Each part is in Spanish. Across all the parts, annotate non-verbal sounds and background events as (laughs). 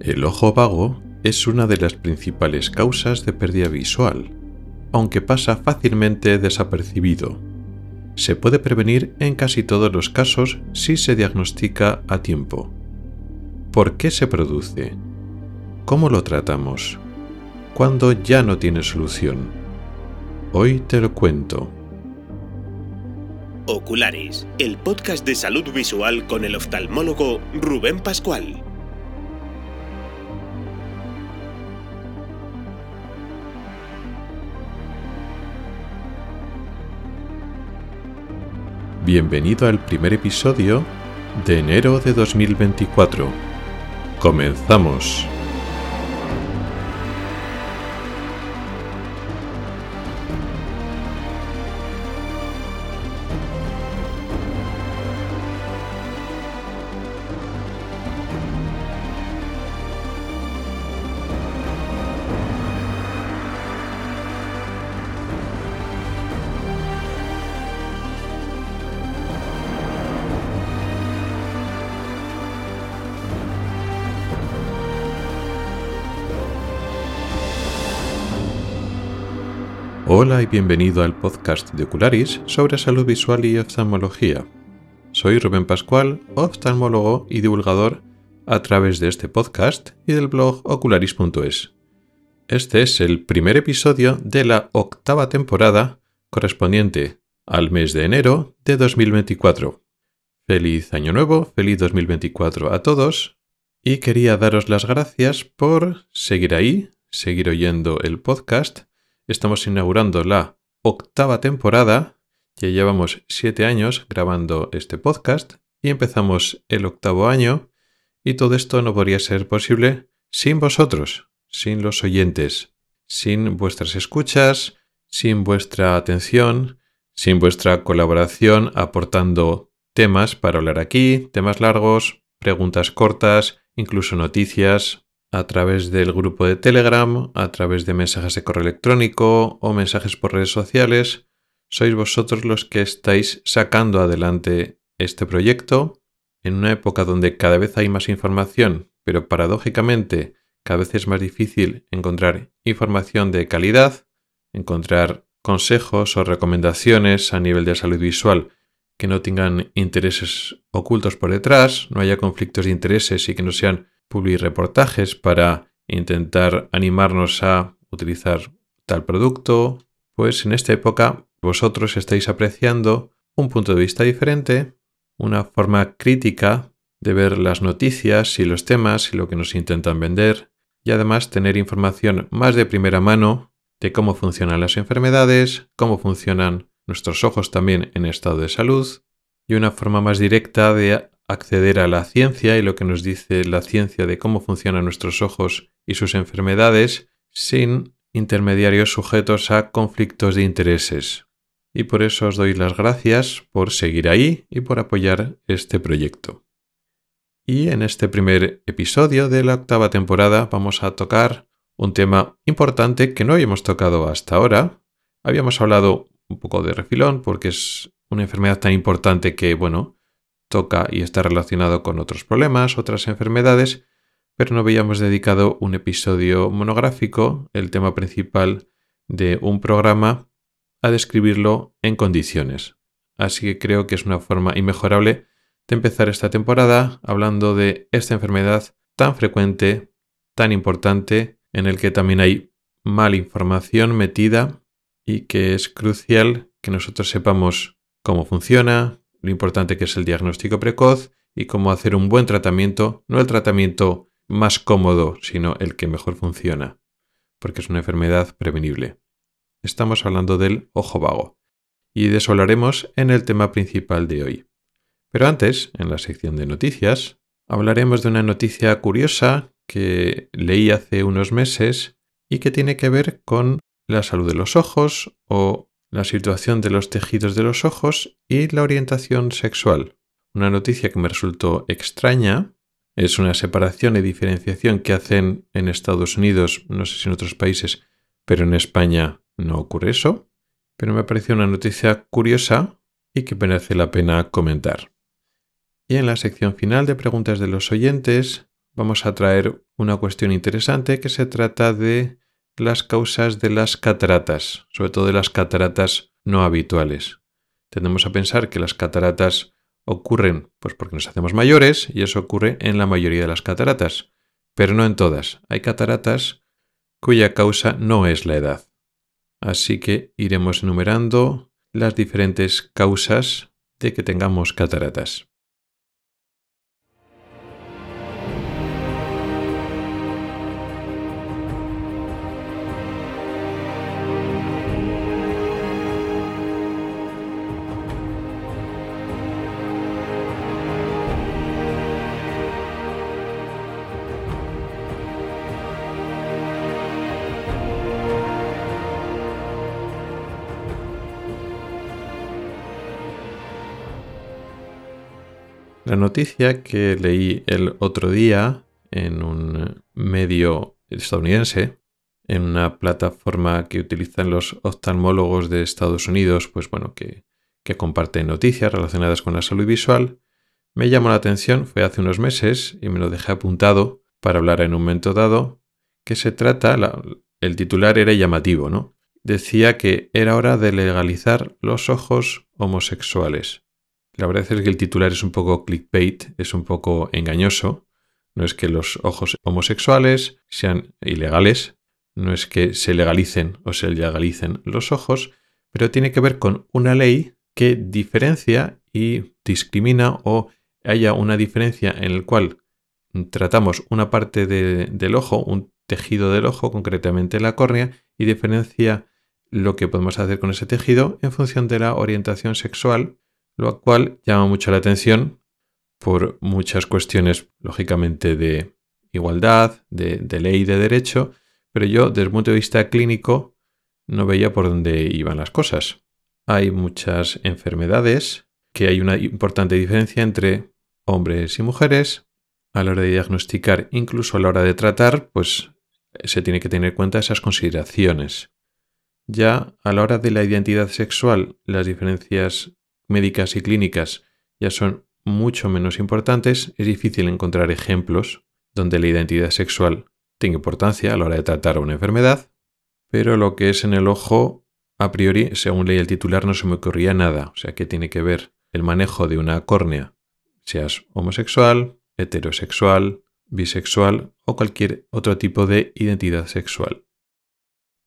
El ojo vago es una de las principales causas de pérdida visual, aunque pasa fácilmente desapercibido. Se puede prevenir en casi todos los casos si se diagnostica a tiempo. ¿Por qué se produce? ¿Cómo lo tratamos? ¿Cuándo ya no tiene solución? Hoy te lo cuento. Oculares, el podcast de salud visual con el oftalmólogo Rubén Pascual. Bienvenido al primer episodio de enero de 2024. Comenzamos. Hola y bienvenido al podcast de Ocularis sobre salud visual y oftalmología. Soy Rubén Pascual, oftalmólogo y divulgador a través de este podcast y del blog ocularis.es. Este es el primer episodio de la octava temporada correspondiente al mes de enero de 2024. Feliz año nuevo, feliz 2024 a todos y quería daros las gracias por seguir ahí, seguir oyendo el podcast Estamos inaugurando la octava temporada. Ya llevamos siete años grabando este podcast y empezamos el octavo año. Y todo esto no podría ser posible sin vosotros, sin los oyentes, sin vuestras escuchas, sin vuestra atención, sin vuestra colaboración aportando temas para hablar aquí, temas largos, preguntas cortas, incluso noticias, a través del grupo de Telegram, a través de mensajes de correo electrónico o mensajes por redes sociales. Sois vosotros los que estáis sacando adelante este proyecto en una época donde cada vez hay más información, pero paradójicamente cada vez es más difícil encontrar información de calidad, encontrar consejos o recomendaciones a nivel de salud visual que no tengan intereses ocultos por detrás, no haya conflictos de intereses y que no sean publicar reportajes para intentar animarnos a utilizar tal producto, pues en esta época vosotros estáis apreciando un punto de vista diferente, una forma crítica de ver las noticias y los temas y lo que nos intentan vender, y además tener información más de primera mano de cómo funcionan las enfermedades, cómo funcionan nuestros ojos también en estado de salud, y una forma más directa de acceder a la ciencia y lo que nos dice la ciencia de cómo funcionan nuestros ojos y sus enfermedades sin intermediarios sujetos a conflictos de intereses. Y por eso os doy las gracias por seguir ahí y por apoyar este proyecto. Y en este primer episodio de la octava temporada vamos a tocar un tema importante que no habíamos tocado hasta ahora. Habíamos hablado un poco de refilón porque es una enfermedad tan importante que, bueno, toca y está relacionado con otros problemas, otras enfermedades, pero no habíamos dedicado un episodio monográfico, el tema principal de un programa, a describirlo en condiciones. Así que creo que es una forma inmejorable de empezar esta temporada hablando de esta enfermedad tan frecuente, tan importante, en el que también hay mala información metida y que es crucial que nosotros sepamos cómo funciona, lo importante que es el diagnóstico precoz y cómo hacer un buen tratamiento, no el tratamiento más cómodo, sino el que mejor funciona, porque es una enfermedad prevenible. Estamos hablando del ojo vago, y de eso hablaremos en el tema principal de hoy. Pero antes, en la sección de noticias, hablaremos de una noticia curiosa que leí hace unos meses y que tiene que ver con la salud de los ojos o la situación de los tejidos de los ojos y la orientación sexual. Una noticia que me resultó extraña es una separación y diferenciación que hacen en Estados Unidos, no sé si en otros países, pero en España no ocurre eso. Pero me pareció una noticia curiosa y que merece la pena comentar. Y en la sección final de preguntas de los oyentes vamos a traer una cuestión interesante que se trata de las causas de las cataratas, sobre todo de las cataratas no habituales. Tendemos a pensar que las cataratas ocurren pues porque nos hacemos mayores y eso ocurre en la mayoría de las cataratas, pero no en todas. Hay cataratas cuya causa no es la edad. Así que iremos enumerando las diferentes causas de que tengamos cataratas. La noticia que leí el otro día en un medio estadounidense, en una plataforma que utilizan los oftalmólogos de Estados Unidos, pues bueno, que, que comparten noticias relacionadas con la salud visual, me llamó la atención, fue hace unos meses y me lo dejé apuntado para hablar en un momento dado, que se trata, el titular era llamativo, ¿no? Decía que era hora de legalizar los ojos homosexuales. La verdad es que el titular es un poco clickbait, es un poco engañoso. No es que los ojos homosexuales sean ilegales, no es que se legalicen o se legalicen los ojos, pero tiene que ver con una ley que diferencia y discrimina o haya una diferencia en la cual tratamos una parte del ojo, un tejido del ojo, concretamente la córnea, y diferencia lo que podemos hacer con ese tejido en función de la orientación sexual lo cual llama mucho la atención por muchas cuestiones, lógicamente, de igualdad, de, ley de derecho, pero yo, desde el punto de vista clínico, no veía por dónde iban las cosas. Hay muchas enfermedades que hay una importante diferencia entre hombres y mujeres. A la hora de diagnosticar, incluso a la hora de tratar, pues se tiene que tener en cuenta esas consideraciones. Ya a la hora de la identidad sexual, las diferencias médicas y clínicas ya son mucho menos importantes, es difícil encontrar ejemplos donde la identidad sexual tenga importancia a la hora de tratar una enfermedad, pero lo que es en el ojo, a priori, según leí el titular, no se me ocurría nada, o sea que tiene que ver el manejo de una córnea, seas homosexual, heterosexual, bisexual o cualquier otro tipo de identidad sexual.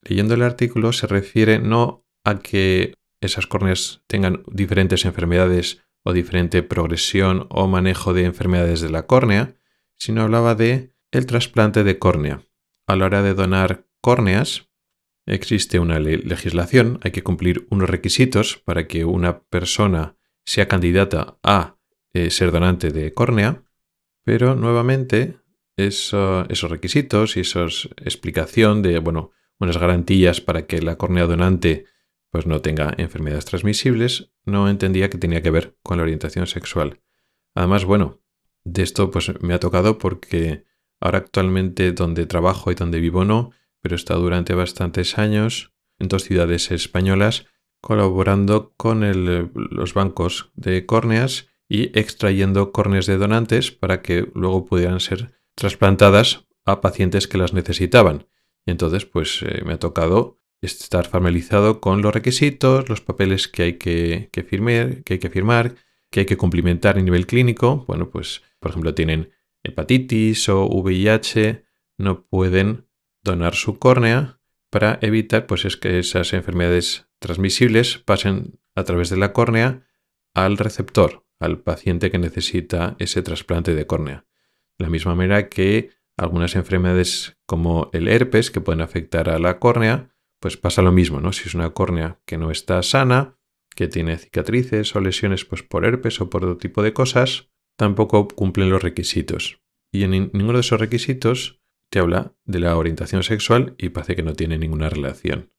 Leyendo el artículo se refiere no a que esas córneas tengan diferentes enfermedades o diferente progresión o manejo de enfermedades de la córnea, sino hablaba de el trasplante de córnea. A la hora de donar córneas, existe una legislación, hay que cumplir unos requisitos para que una persona sea candidata a eh, ser donante de córnea, pero nuevamente esos requisitos y esa explicación de, bueno, unas garantías para que la córnea donante pues no tenga enfermedades transmisibles, no entendía que tenía que ver con la orientación sexual. Además, bueno, de esto pues me ha tocado porque ahora actualmente donde trabajo y donde vivo no, pero he estado durante bastantes años en dos ciudades españolas colaborando con los bancos de córneas y extrayendo córneas de donantes para que luego pudieran ser trasplantadas a pacientes que las necesitaban. Y entonces pues eh, me ha tocado estar familiarizado con los requisitos, los papeles que hay que, firmar, que hay que firmar, que hay que cumplimentar a nivel clínico. Bueno, pues, por ejemplo, tienen hepatitis o VIH, no pueden donar su córnea para evitar pues, es que esas enfermedades transmisibles pasen a través de la córnea al receptor, al paciente que necesita ese trasplante de córnea. De la misma manera que algunas enfermedades como el herpes que pueden afectar a la córnea, pues pasa lo mismo, ¿no? Si es una córnea que no está sana, que tiene cicatrices o lesiones pues por herpes o por otro tipo de cosas, tampoco cumplen los requisitos. Y en ninguno de esos requisitos te habla de la orientación sexual y parece que no tiene ninguna relación.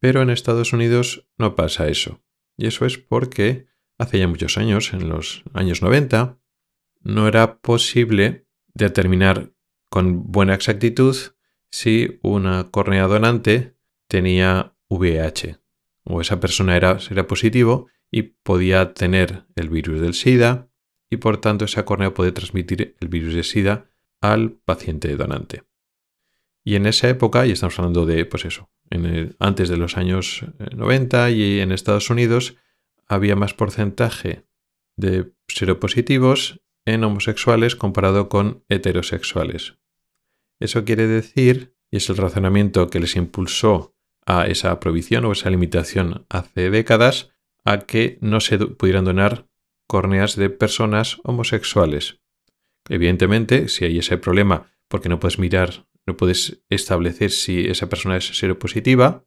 Pero en Estados Unidos no pasa eso. Y eso es porque hace ya muchos años, en los años 90, no era posible determinar con buena exactitud si una córnea donante tenía VIH o esa persona era, era positivo y podía tener el virus del SIDA y por tanto esa córnea puede transmitir el virus de SIDA al paciente donante. Y en esa época, y estamos hablando de, pues eso, antes de los años 90 eh, y en Estados Unidos, había más porcentaje de seropositivos en homosexuales comparado con heterosexuales. Eso quiere decir, y es el razonamiento que les impulsó a esa prohibición o esa limitación hace décadas, a que no se pudieran donar córneas de personas homosexuales. Evidentemente, si hay ese problema porque no puedes mirar, no puedes establecer si esa persona es seropositiva,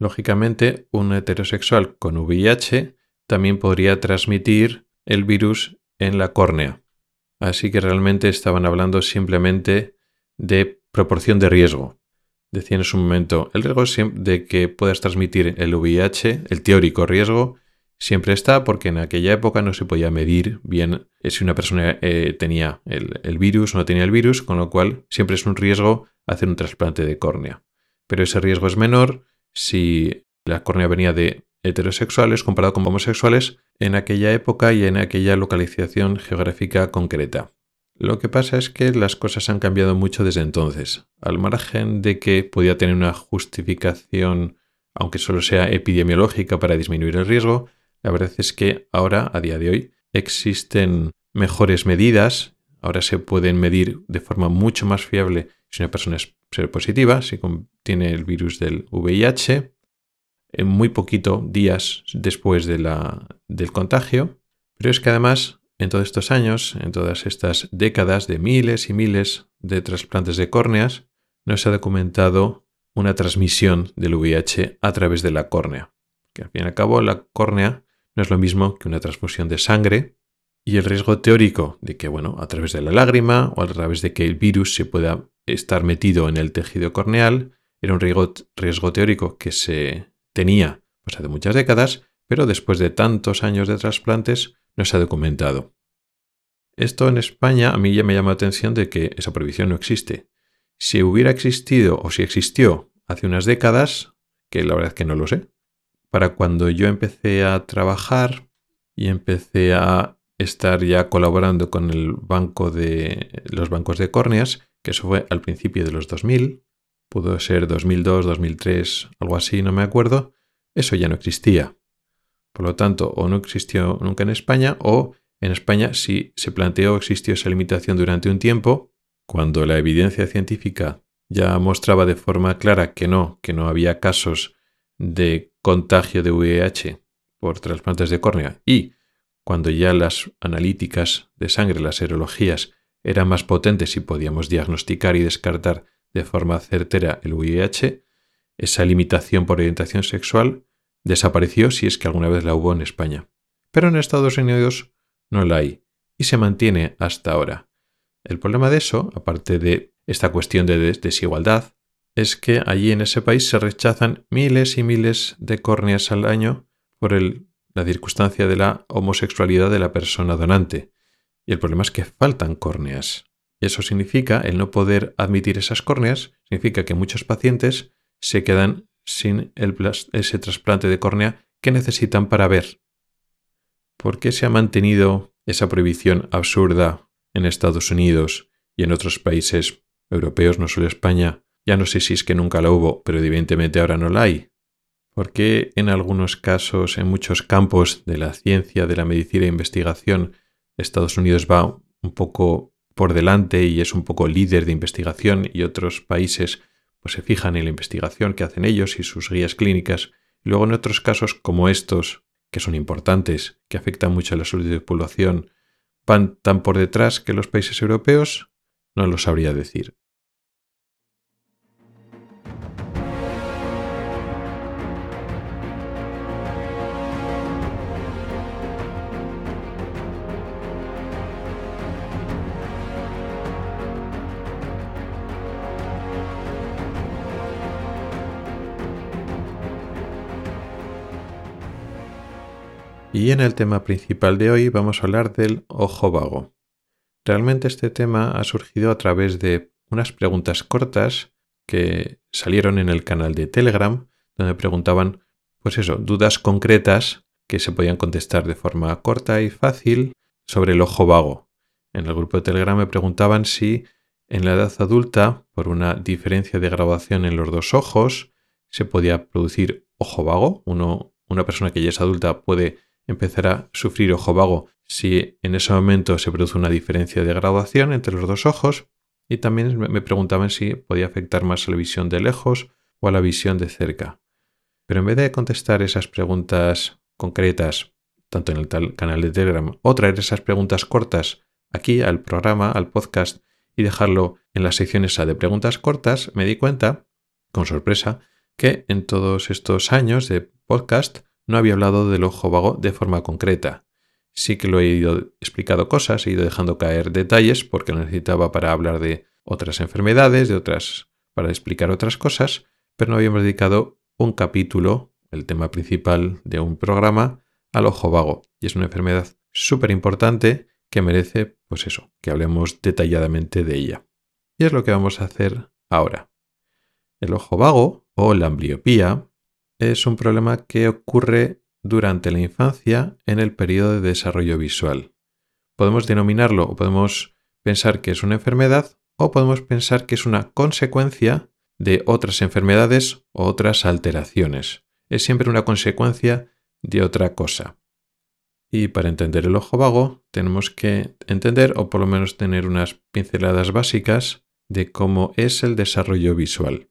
lógicamente un heterosexual con VIH también podría transmitir el virus en la córnea. Así que realmente estaban hablando simplemente de proporción de riesgo. Decían en su momento, el riesgo de que puedas transmitir el VIH, el teórico riesgo, siempre está porque en aquella época no se podía medir bien eh, si una persona eh, tenía el, virus o no tenía el virus, con lo cual siempre es un riesgo hacer un trasplante de córnea. Pero ese riesgo es menor si la córnea venía de heterosexuales comparado con homosexuales en aquella época y en aquella localización geográfica concreta. Lo que pasa es que las cosas han cambiado mucho desde entonces. Al margen de que podía tener una justificación, aunque solo sea epidemiológica para disminuir el riesgo, la verdad es que ahora, a día de hoy, existen mejores medidas. Ahora se pueden medir de forma mucho más fiable si una persona es positiva, si tiene el virus del VIH, en muy poquito días después del contagio. Pero es que además, en todos estos años, en todas estas décadas de miles y miles de trasplantes de córneas, no se ha documentado una transmisión del VIH a través de la córnea. Que al fin y al cabo la córnea no es lo mismo que una transfusión de sangre y el riesgo teórico de que, bueno, a través de la lágrima o a través de que el virus se pueda estar metido en el tejido corneal era un riesgo, teórico que se tenía hace muchas décadas, pero después de tantos años de trasplantes no se ha documentado. Esto en España a mí ya me llama la atención de que esa prohibición no existe. Si hubiera existido o si existió hace unas décadas, que la verdad es que no lo sé, para cuando yo empecé a trabajar y empecé a estar ya colaborando con el banco de los bancos de córneas, que eso fue al principio de los 2000, pudo ser 2002, 2003, algo así, no me acuerdo, eso ya no existía. Por lo tanto, o no existió nunca en España, o en España sí se planteó existió esa limitación durante un tiempo, cuando la evidencia científica ya mostraba de forma clara que no, que no había casos de contagio de VIH por trasplantes de córnea. Y cuando ya las analíticas de sangre, las serologías, eran más potentes y podíamos diagnosticar y descartar de forma certera el VIH, esa limitación por orientación sexual desapareció si es que alguna vez la hubo en España. Pero en Estados Unidos no la hay y se mantiene hasta ahora. El problema de eso, aparte de esta cuestión de desigualdad, es que allí en ese país se rechazan miles y miles de córneas al año por la circunstancia de la homosexualidad de la persona donante. Y el problema es que faltan córneas. Eso significa, el no poder admitir esas córneas, significa que muchos pacientes se quedan sin ese trasplante de córnea que necesitan para ver. ¿Por qué se ha mantenido esa prohibición absurda en Estados Unidos y en otros países europeos, no solo España, ya no sé si es que nunca la hubo, pero evidentemente ahora no la hay. Porque en algunos casos, en muchos campos de la ciencia, de la medicina e investigación, Estados Unidos va un poco por delante y es un poco líder de investigación y otros países pues se fijan en la investigación que hacen ellos y sus guías clínicas. Y luego en otros casos como estos, que son importantes, que afectan mucho a la salud de la población, van tan por detrás que los países europeos, no lo sabría decir. Y en el tema principal de hoy vamos a hablar del ojo vago. Realmente este tema ha surgido a través de unas preguntas cortas que salieron en el canal de Telegram, donde preguntaban, pues eso, dudas concretas que se podían contestar de forma corta y fácil sobre el ojo vago. En el grupo de Telegram me preguntaban si en la edad adulta, por una diferencia de graduación en los dos ojos, se podía producir ojo vago. una persona que ya es adulta puede empezar a sufrir ojo vago si en ese momento se produce una diferencia de graduación entre los dos ojos. Y también me preguntaban si podía afectar más a la visión de lejos o a la visión de cerca. Pero en vez de contestar esas preguntas concretas, tanto en el canal de Telegram, o traer esas preguntas cortas aquí al programa, al podcast, y dejarlo en la sección esa de preguntas cortas, me di cuenta, con sorpresa, que en todos estos años de podcast no había hablado del ojo vago de forma concreta. Sí que lo he ido explicando cosas, he ido dejando caer detalles porque lo necesitaba para hablar de otras enfermedades, de otras, para explicar otras cosas, pero no habíamos dedicado un capítulo, el tema principal de un programa, al ojo vago. Y es una enfermedad súper importante que merece, pues eso, que hablemos detalladamente de ella. Y es lo que vamos a hacer ahora. El ojo vago o la ambliopía es un problema que ocurre durante la infancia en el periodo de desarrollo visual. Podemos denominarlo o podemos pensar que es una enfermedad o podemos pensar que es una consecuencia de otras enfermedades o otras alteraciones. Es siempre una consecuencia de otra cosa. Y para entender el ojo vago tenemos que entender o por lo menos tener unas pinceladas básicas de cómo es el desarrollo visual.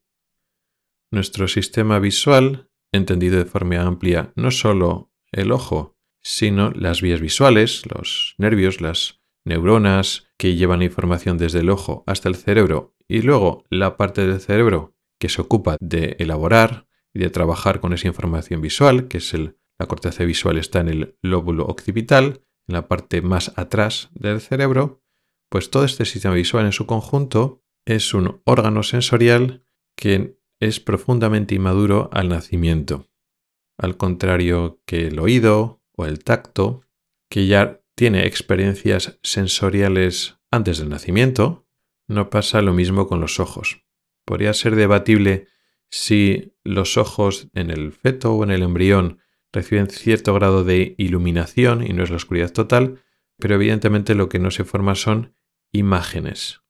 Nuestro sistema visual, entendido de forma amplia, no solo el ojo, sino las vías visuales, los nervios, las neuronas que llevan información desde el ojo hasta el cerebro y luego la parte del cerebro que se ocupa de elaborar y de trabajar con esa información visual, que es el la corteza visual está en el lóbulo occipital, en la parte más atrás del cerebro, pues todo este sistema visual en su conjunto es un órgano sensorial que es profundamente inmaduro al nacimiento. Al contrario que el oído o el tacto, que ya tiene experiencias sensoriales antes del nacimiento, no pasa lo mismo con los ojos. Podría ser debatible si los ojos en el feto o en el embrión reciben cierto grado de iluminación y no es la oscuridad total, pero evidentemente lo que no se forma son imágenes.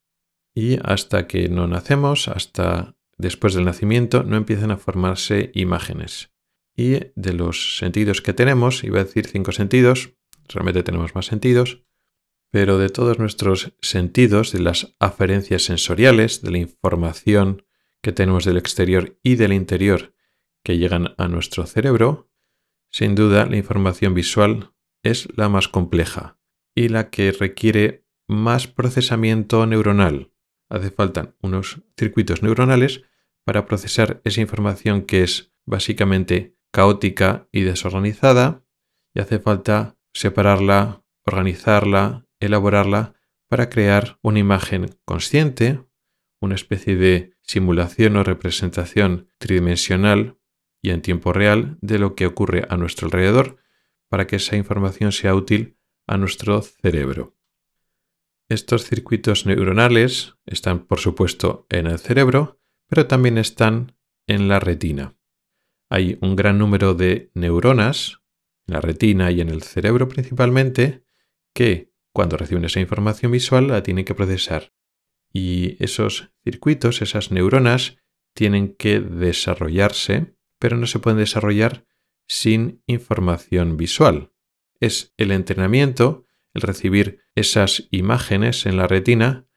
Y hasta que no nacemos, hasta después del nacimiento, no empiezan a formarse imágenes. Y de los sentidos que tenemos, iba a decir cinco sentidos, realmente tenemos más sentidos, pero de todos nuestros sentidos, de las aferencias sensoriales, de la información que tenemos del exterior y del interior que llegan a nuestro cerebro, sin duda, la información visual es la más compleja y la que requiere más procesamiento neuronal. Hace falta unos circuitos neuronales para procesar esa información que es básicamente caótica y desorganizada y hace falta separarla, organizarla, elaborarla para crear una imagen consciente, una especie de simulación o representación tridimensional y en tiempo real de lo que ocurre a nuestro alrededor para que esa información sea útil a nuestro cerebro. Estos circuitos neuronales están, por supuesto, en el cerebro, pero también están en la retina. Hay un gran número de neuronas en la retina y en el cerebro principalmente que, cuando reciben esa información visual, la tienen que procesar. Y esos circuitos, esas neuronas, tienen que desarrollarse pero no se pueden desarrollar sin información visual. Es el entrenamiento, el recibir esas imágenes en la retina,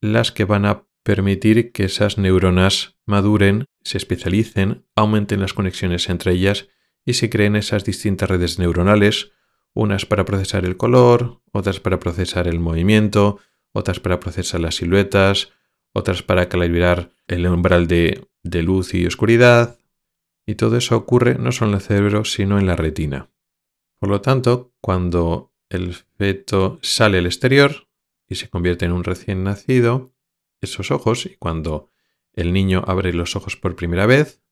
las que van a permitir que esas neuronas maduren, se especialicen, aumenten las conexiones entre ellas y se creen esas distintas redes neuronales, unas para procesar el color, otras para procesar el movimiento, otras para procesar las siluetas, otras para calibrar el umbral de, luz y oscuridad, y todo eso ocurre no solo en el cerebro, sino en la retina. Por lo tanto, cuando el feto sale al exterior y se convierte en un recién nacido, esos ojos, y cuando el niño abre los ojos por primera vez,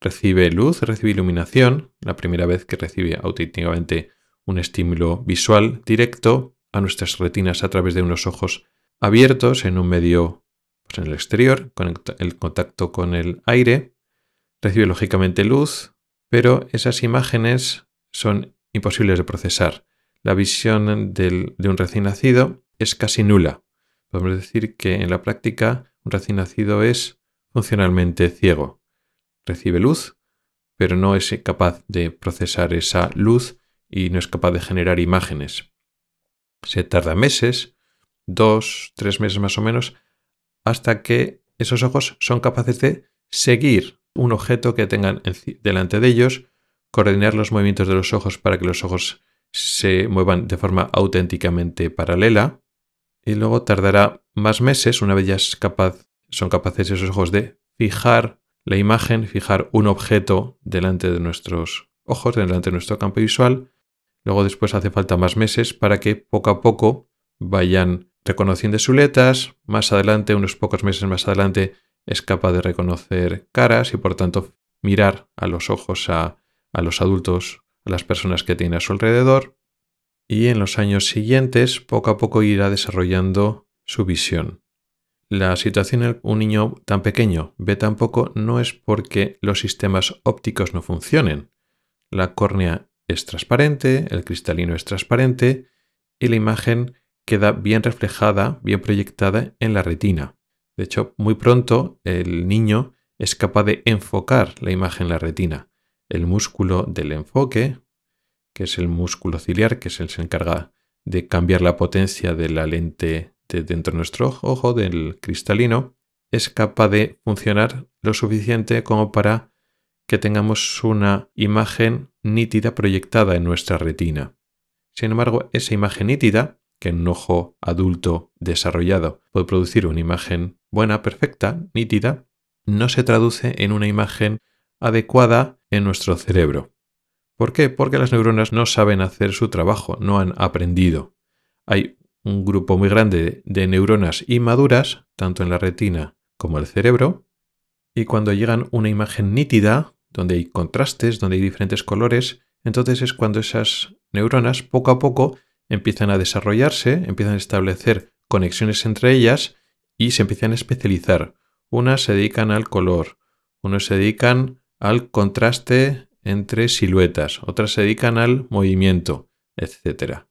recibe luz, recibe iluminación, la primera vez que recibe auténticamente un estímulo visual directo a nuestras retinas a través de unos ojos abiertos en un medio pues, en el exterior, con el contacto con el aire, recibe lógicamente luz, pero esas imágenes son imposibles de procesar. La visión de un recién nacido es casi nula, Podemos decir que en la práctica un recién nacido es funcionalmente ciego. Recibe luz, pero no es capaz de procesar esa luz y no es capaz de generar imágenes. Se tarda meses, dos, tres meses más o menos, hasta que esos ojos son capaces de seguir un objeto que tengan delante de ellos, coordinar los movimientos de los ojos para que los ojos se muevan de forma auténticamente paralela, y luego tardará más meses, una vez ya son capaces esos ojos de fijar la imagen, fijar un objeto delante de nuestros ojos, delante de nuestro campo visual. Luego después hace falta más meses para que poco a poco vayan reconociendo siluetas. Más adelante, unos pocos meses más adelante, es capaz de reconocer caras y por tanto mirar a los ojos a, a los adultos, a las personas que tiene a su alrededor. Y en los años siguientes, poco a poco irá desarrollando su visión. La situación en un niño tan pequeño ve tan poco no es porque los sistemas ópticos no funcionen. La córnea es transparente, el cristalino es transparente y la imagen queda bien reflejada, bien proyectada en la retina. De hecho, muy pronto el niño es capaz de enfocar la imagen en la retina. El músculo del enfoque, que es el músculo ciliar, que es el que se encarga de cambiar la potencia de la lente dentro de nuestro ojo, del cristalino, es capaz de funcionar lo suficiente como para que tengamos una imagen nítida proyectada en nuestra retina. Sin embargo, esa imagen nítida, que en un ojo adulto desarrollado puede producir una imagen buena, perfecta, nítida, no se traduce en una imagen adecuada en nuestro cerebro. ¿Por qué? Porque las neuronas no saben hacer su trabajo, no han aprendido. Hay un grupo muy grande de neuronas inmaduras, tanto en la retina como el cerebro, y cuando llegan una imagen nítida, donde hay contrastes, donde hay diferentes colores, entonces es cuando esas neuronas poco a poco empiezan a desarrollarse, empiezan a establecer conexiones entre ellas y se empiezan a especializar. Unas se dedican al color, unos se dedican al contraste entre siluetas, otras se dedican al movimiento, etc.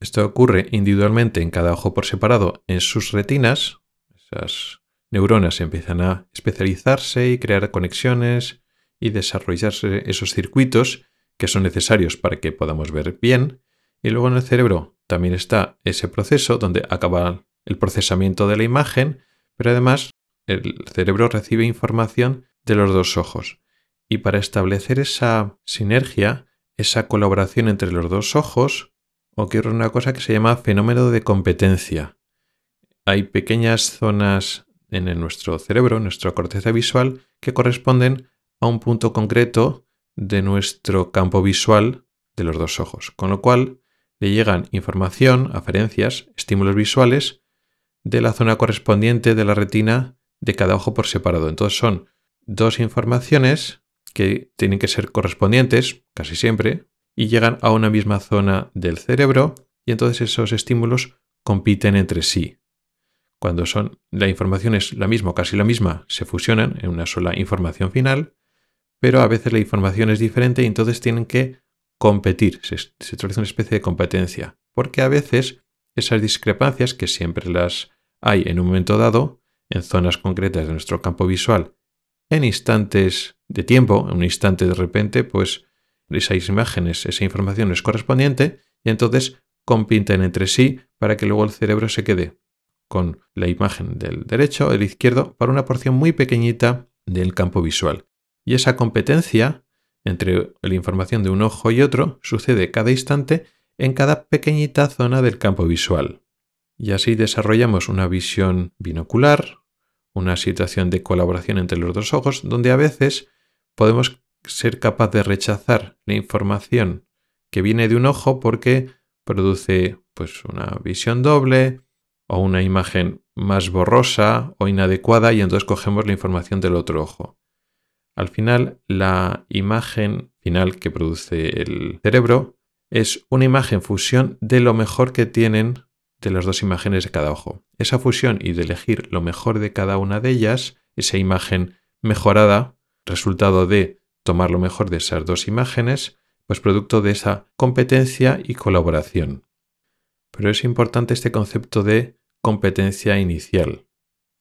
Esto ocurre individualmente en cada ojo por separado en sus retinas. Esas neuronas empiezan a especializarse y crear conexiones y desarrollarse esos circuitos que son necesarios para que podamos ver bien. Y luego en el cerebro también está ese proceso donde acaba el procesamiento de la imagen, pero además el cerebro recibe información de los dos ojos. Y para establecer esa sinergia, esa colaboración entre los dos ojos, ocurre una cosa que se llama fenómeno de competencia. Hay pequeñas zonas en nuestro cerebro, nuestra corteza visual, que corresponden a un punto concreto de nuestro campo visual de los dos ojos, con lo cual le llegan información, aferencias, estímulos visuales de la zona correspondiente de la retina de cada ojo por separado. Entonces son dos informaciones que tienen que ser correspondientes, casi siempre, y llegan a una misma zona del cerebro y entonces esos estímulos compiten entre sí. Cuando son, la información es la misma casi la misma, se fusionan en una sola información final, pero a veces la información es diferente y entonces tienen que competir, se, se una especie de competencia, porque a veces esas discrepancias, que siempre las hay en un momento dado, en zonas concretas de nuestro campo visual, en instantes de tiempo, en un instante de repente, pues esas imágenes, esa información es correspondiente y entonces compiten entre sí para que luego el cerebro se quede con la imagen del derecho o del izquierdo para una porción muy pequeñita del campo visual. Y esa competencia entre la información de un ojo y otro sucede cada instante en cada pequeñita zona del campo visual. Y así desarrollamos una visión binocular, una situación de colaboración entre los dos ojos, donde a veces podemos ser capaz de rechazar la información que viene de un ojo porque produce pues una visión doble o una imagen más borrosa o inadecuada y entonces cogemos la información del otro ojo. Al final, la imagen final que produce el cerebro es una imagen fusión de lo mejor que tienen de las dos imágenes de cada ojo. Esa fusión y de elegir lo mejor de cada una de ellas, esa imagen mejorada, resultado de tomar lo mejor de esas dos imágenes, pues producto de esa competencia y colaboración. Pero es importante este concepto de competencia inicial.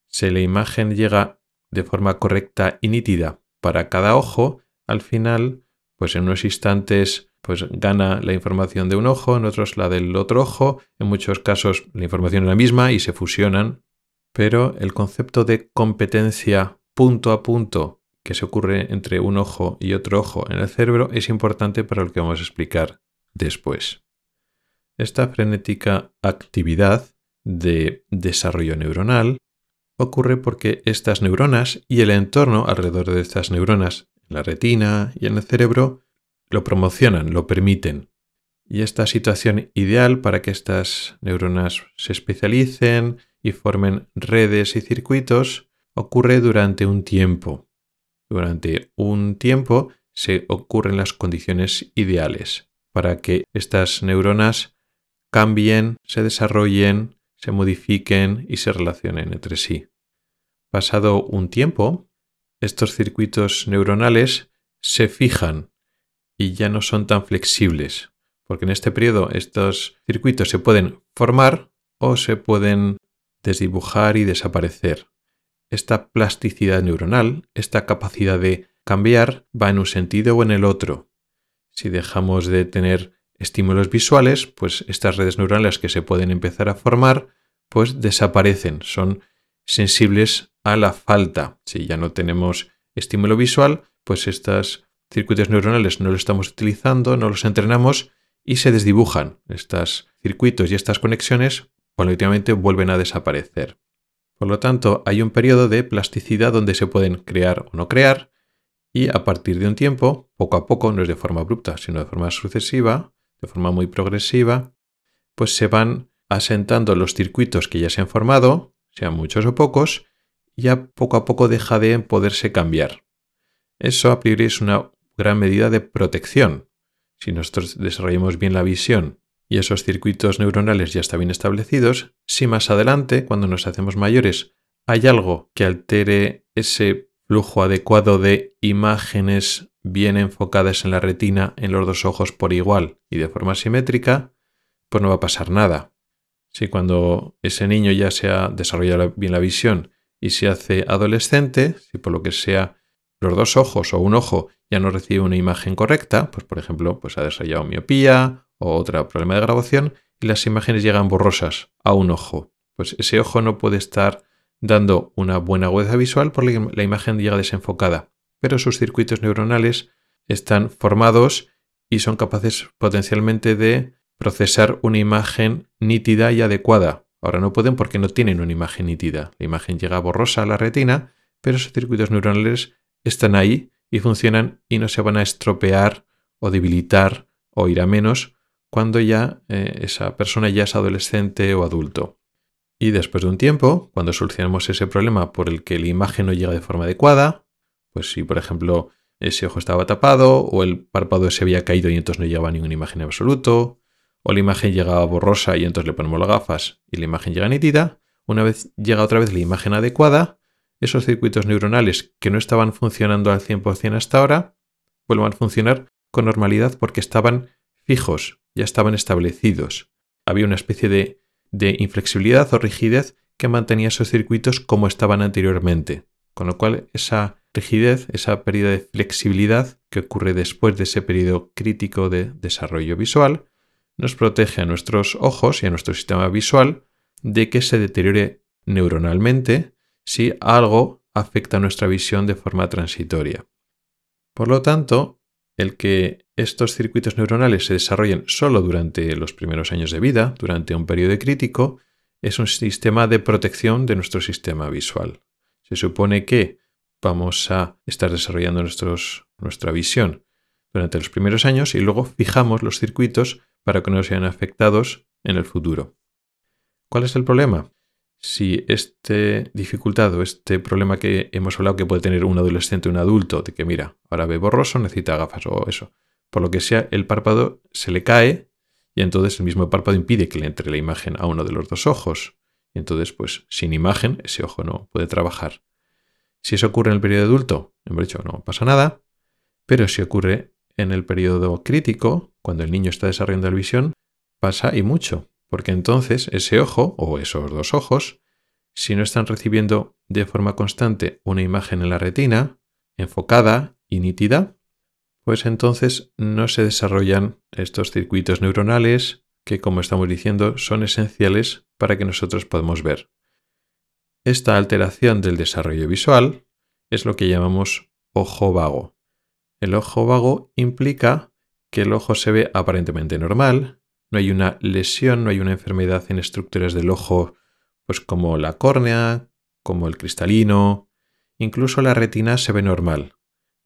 Si la imagen llega de forma correcta y nítida para cada ojo, al final, pues en unos instantes pues gana la información de un ojo, en otros la del otro ojo, en muchos casos la información es la misma y se fusionan, pero el concepto de competencia punto a punto que se ocurre entre un ojo y otro ojo en el cerebro es importante para lo que vamos a explicar después. Esta frenética actividad de desarrollo neuronal ocurre porque estas neuronas y el entorno alrededor de estas neuronas, en la retina y en el cerebro, lo promocionan, lo permiten. Y esta situación ideal para que estas neuronas se especialicen y formen redes y circuitos ocurre durante un tiempo. Durante un tiempo se ocurren las condiciones ideales para que estas neuronas cambien, se desarrollen se modifiquen y se relacionen entre sí. Pasado un tiempo, estos circuitos neuronales se fijan y ya no son tan flexibles, porque en este periodo estos circuitos se pueden formar o se pueden desdibujar y desaparecer. Esta plasticidad neuronal, esta capacidad de cambiar, va en un sentido o en el otro. Si dejamos de tener estímulos visuales, pues estas redes neuronales que se pueden empezar a formar, pues desaparecen, son sensibles a la falta. Si ya no tenemos estímulo visual, pues estos circuitos neuronales no los estamos utilizando, no los entrenamos y se desdibujan. Estos circuitos y estas conexiones colectivamente vuelven a desaparecer. Por lo tanto, hay un periodo de plasticidad donde se pueden crear o no crear y a partir de un tiempo, poco a poco, no es de forma abrupta, sino de forma sucesiva, de forma muy progresiva, pues se van asentando los circuitos que ya se han formado, sean muchos o pocos, ya poco a poco deja de poderse cambiar. Eso a priori es una gran medida de protección. Si nosotros desarrollamos bien la visión y esos circuitos neuronales ya están bien establecidos, si más adelante, cuando nos hacemos mayores, hay algo que altere ese flujo adecuado de imágenes bien enfocadas en la retina en los dos ojos por igual y de forma simétrica, pues no va a pasar nada. Si cuando ese niño ya se ha desarrollado bien la visión y se hace adolescente, si por lo que sea los dos ojos o un ojo ya no recibe una imagen correcta, pues por ejemplo, pues ha desarrollado miopía o otro problema de grabación y las imágenes llegan borrosas a un ojo. Pues ese ojo no puede estar dando una buena agudeza visual porque la imagen llega desenfocada pero sus circuitos neuronales están formados y son capaces potencialmente de procesar una imagen nítida y adecuada. Ahora no pueden porque no tienen una imagen nítida. La imagen llega borrosa a la retina, pero sus circuitos neuronales están ahí y funcionan y no se van a estropear o debilitar o ir a menos cuando ya eh, esa persona ya es adolescente o adulto. Y después de un tiempo, cuando solucionamos ese problema por el que la imagen no llega de forma adecuada, pues si, por ejemplo, ese ojo estaba tapado o el párpado se había caído y entonces no llegaba ninguna imagen en absoluto, o la imagen llegaba borrosa y entonces le ponemos las gafas y la imagen llega nítida, una vez llega otra vez la imagen adecuada, esos circuitos neuronales que no estaban funcionando al 100% hasta ahora, vuelvan a funcionar con normalidad porque estaban fijos, ya estaban establecidos. Había una especie de, de inflexibilidad o rigidez que mantenía esos circuitos como estaban anteriormente. Con lo cual esa rigidez, esa pérdida de flexibilidad que ocurre después de ese periodo crítico de desarrollo visual, nos protege a nuestros ojos y a nuestro sistema visual de que se deteriore neuronalmente si algo afecta nuestra visión de forma transitoria. Por lo tanto, el que estos circuitos neuronales se desarrollen solo durante los primeros años de vida, durante un periodo crítico, es un sistema de protección de nuestro sistema visual. Se supone que vamos a estar desarrollando nuestra visión durante los primeros años y luego fijamos los circuitos para que no sean afectados en el futuro. ¿Cuál es el problema? Si este dificultad o este problema que hemos hablado que puede tener un adolescente o un adulto, de que mira, ahora ve borroso, necesita gafas o eso, por lo que sea, el párpado se le cae y entonces el mismo párpado impide que le entre la imagen a uno de los dos ojos. Entonces, pues sin imagen, ese ojo no puede trabajar. Si eso ocurre en el periodo adulto, en hecho no pasa nada, pero si ocurre en el periodo crítico, cuando el niño está desarrollando la visión, pasa y mucho, porque entonces ese ojo o esos dos ojos, si no están recibiendo de forma constante una imagen en la retina, enfocada y nítida, pues entonces no se desarrollan estos circuitos neuronales que, como estamos diciendo, son esenciales para que nosotros podamos ver. Esta alteración del desarrollo visual es lo que llamamos ojo vago. El ojo vago implica que el ojo se ve aparentemente normal, no hay una lesión, no hay una enfermedad en estructuras del ojo, pues como la córnea, como el cristalino, incluso la retina se ve normal.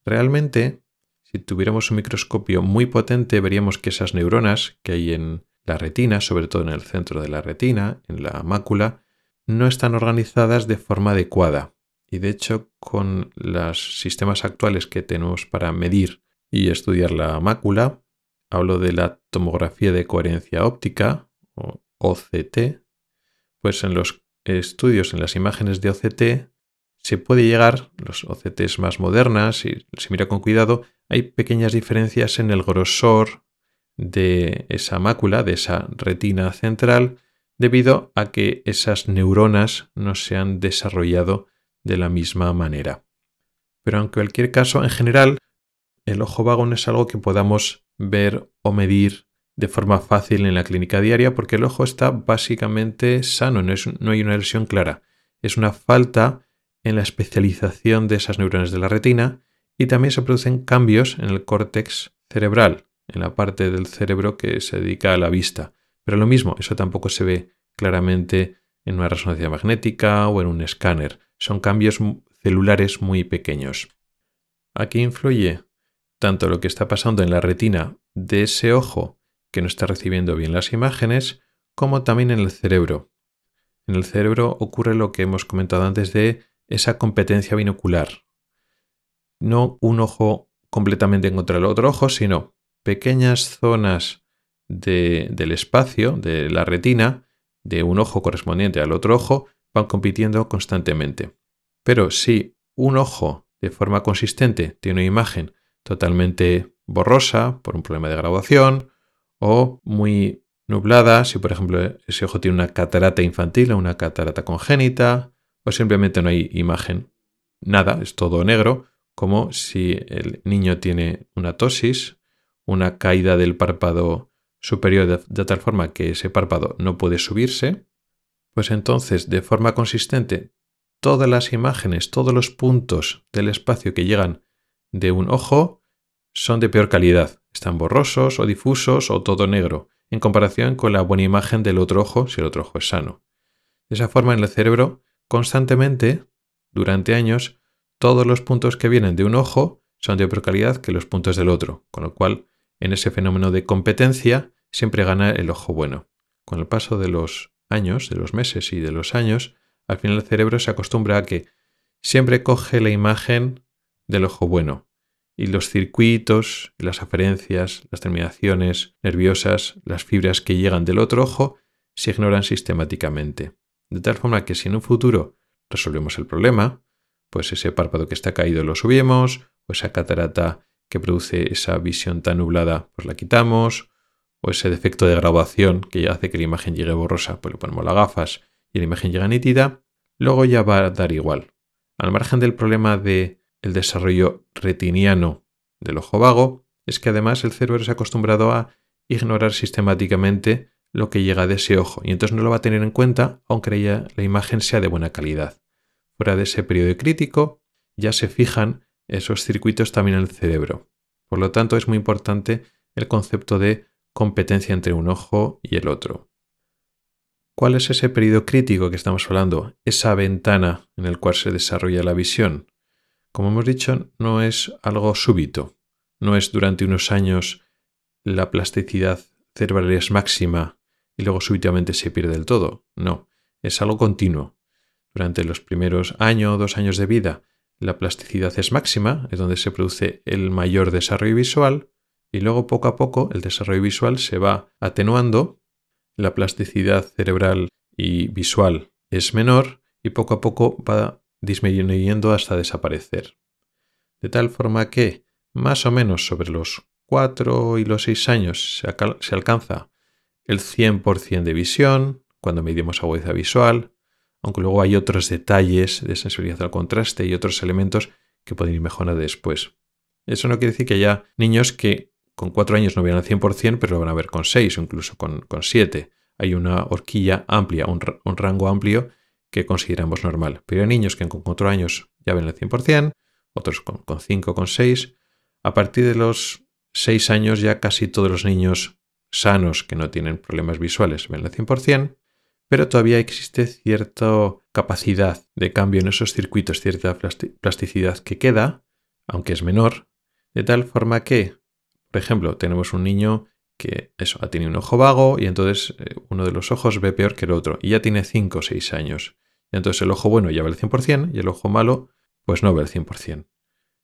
Realmente, si tuviéramos un microscopio muy potente, veríamos que esas neuronas que hay en la retina, sobre todo en el centro de la retina, en la mácula, no están organizadas de forma adecuada. Y de hecho, con los sistemas actuales que tenemos para medir y estudiar la mácula, hablo de la tomografía de coherencia óptica, o OCT, pues en los estudios, en las imágenes de OCT, se puede llegar, los OCTs más modernas, y se mira con cuidado, hay pequeñas diferencias en el grosor de esa mácula, de esa retina central, debido a que esas neuronas no se han desarrollado de la misma manera. Pero en cualquier caso, en general, el ojo vago no es algo que podamos ver o medir de forma fácil en la clínica diaria porque el ojo está básicamente sano, no, hay una lesión clara. Es una falta en la especialización de esas neuronas de la retina y también se producen cambios en el córtex cerebral, en la parte del cerebro que se dedica a la vista. Pero lo mismo, eso tampoco se ve claramente en una resonancia magnética o en un escáner. Son cambios celulares muy pequeños. Aquí influye tanto lo que está pasando en la retina de ese ojo que no está recibiendo bien las imágenes, como también en el cerebro. En el cerebro ocurre lo que hemos comentado antes de esa competencia binocular. No un ojo completamente contra el otro ojo, sino pequeñas zonas del espacio, de la retina, de un ojo correspondiente al otro ojo, van compitiendo constantemente. Pero si un ojo de forma consistente tiene una imagen totalmente borrosa por un problema de graduación o muy nublada, si por ejemplo ese ojo tiene una catarata infantil o una catarata congénita, o simplemente no hay imagen, nada, es todo negro, como si el niño tiene una tosis, una caída del párpado superior de, tal forma que ese párpado no puede subirse, pues entonces de forma consistente todas las imágenes, todos los puntos del espacio que llegan de un ojo son de peor calidad, están borrosos o difusos o todo negro, en comparación con la buena imagen del otro ojo si el otro ojo es sano. De esa forma en el cerebro constantemente, durante años, todos los puntos que vienen de un ojo son de peor calidad que los puntos del otro, con lo cual en ese fenómeno de competencia siempre gana el ojo bueno. Con el paso de los años, de los meses y de los años, al final el cerebro se acostumbra a que siempre coge la imagen del ojo bueno y los circuitos, las aferencias, las terminaciones nerviosas, las fibras que llegan del otro ojo se ignoran sistemáticamente. De tal forma que si en un futuro resolvemos el problema, pues ese párpado que está caído lo subimos, o esa catarata que produce esa visión tan nublada, pues la quitamos, o ese defecto de graduación que hace que la imagen llegue borrosa, pues le ponemos las gafas y la imagen llega nítida, luego ya va a dar igual. Al margen del problema de el desarrollo retiniano del ojo vago, es que además el cerebro se acostumbrado a ignorar sistemáticamente lo que llega de ese ojo y entonces no lo va a tener en cuenta aunque la imagen sea de buena calidad. Fuera de ese periodo crítico ya se fijan esos circuitos también en el cerebro. Por lo tanto es muy importante el concepto de competencia entre un ojo y el otro. ¿Cuál es ese periodo crítico que estamos hablando? Esa ventana en el cual se desarrolla la visión. Como hemos dicho, no es algo súbito, no es durante unos años la plasticidad cerebral es máxima y luego súbitamente se pierde del todo. No, es algo continuo. Durante los primeros año o dos años de vida, la plasticidad es máxima, es donde se produce el mayor desarrollo visual, y luego poco a poco el desarrollo visual se va atenuando, la plasticidad cerebral y visual es menor, y poco a poco va disminuyendo hasta desaparecer. De tal forma que, más o menos sobre los 4 y los 6 años se, alcanza el 100% de visión cuando medimos agudeza visual, aunque luego hay otros detalles de sensibilidad al contraste y otros elementos que pueden ir mejorando después. Eso no quiere decir que haya niños que con 4 años no vean al 100%, pero lo van a ver con 6 o incluso con, con 7. Hay una horquilla amplia, un, rango amplio que consideramos normal. Pero hay niños que con 4 años ya ven al 100%, otros con, con 5, con 6. A partir de los 6 años ya casi todos los niños sanos que no tienen problemas visuales ven al 100%, pero todavía existe cierta capacidad de cambio en esos circuitos, cierta plasticidad que queda, aunque es menor, de tal forma que, por ejemplo, tenemos un niño que eso, ha tenido un ojo vago y entonces eh, uno de los ojos ve peor que el otro y ya tiene 5 o 6 años. Entonces el ojo bueno ya ve el 100% y el ojo malo pues no ve el 100%.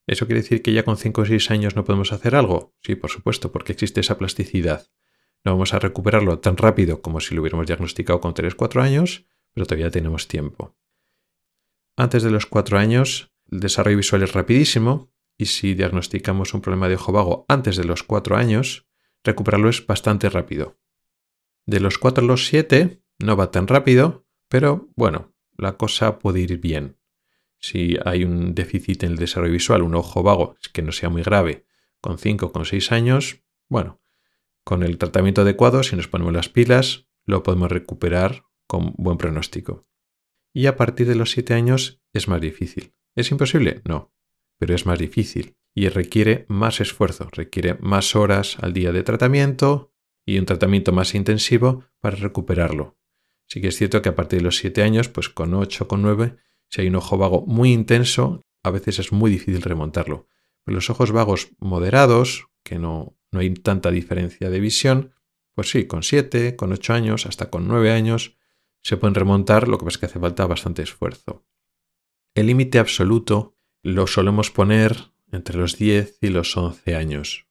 ¿Eso quiere decir que ya con 5 o 6 años no podemos hacer algo? Sí, por supuesto, porque existe esa plasticidad. No vamos a recuperarlo tan rápido como si lo hubiéramos diagnosticado con 3-4 años, pero todavía tenemos tiempo. Antes de los 4 años, el desarrollo visual es rapidísimo y si diagnosticamos un problema de ojo vago antes de los 4 años, recuperarlo es bastante rápido. De los 4 a los 7 no va tan rápido, pero bueno, la cosa puede ir bien. Si hay un déficit en el desarrollo visual, un ojo vago que no sea muy grave, con 5 o con 6 años, bueno, con el tratamiento adecuado, si nos ponemos las pilas, lo podemos recuperar con buen pronóstico. Y a partir de los 7 años es más difícil. ¿Es imposible? No, pero es más difícil y requiere más esfuerzo, requiere más horas al día de tratamiento y un tratamiento más intensivo para recuperarlo. Sí que es cierto que a partir de los 7 años, pues con 8, con 9, si hay un ojo vago muy intenso, a veces es muy difícil remontarlo. Pero los ojos vagos moderados, que no no hay tanta diferencia de visión, pues sí, con 7, con 8 años, hasta con 9 años, se pueden remontar, lo que pasa es que hace falta bastante esfuerzo. El límite absoluto lo solemos poner entre los 10 y los 11 años.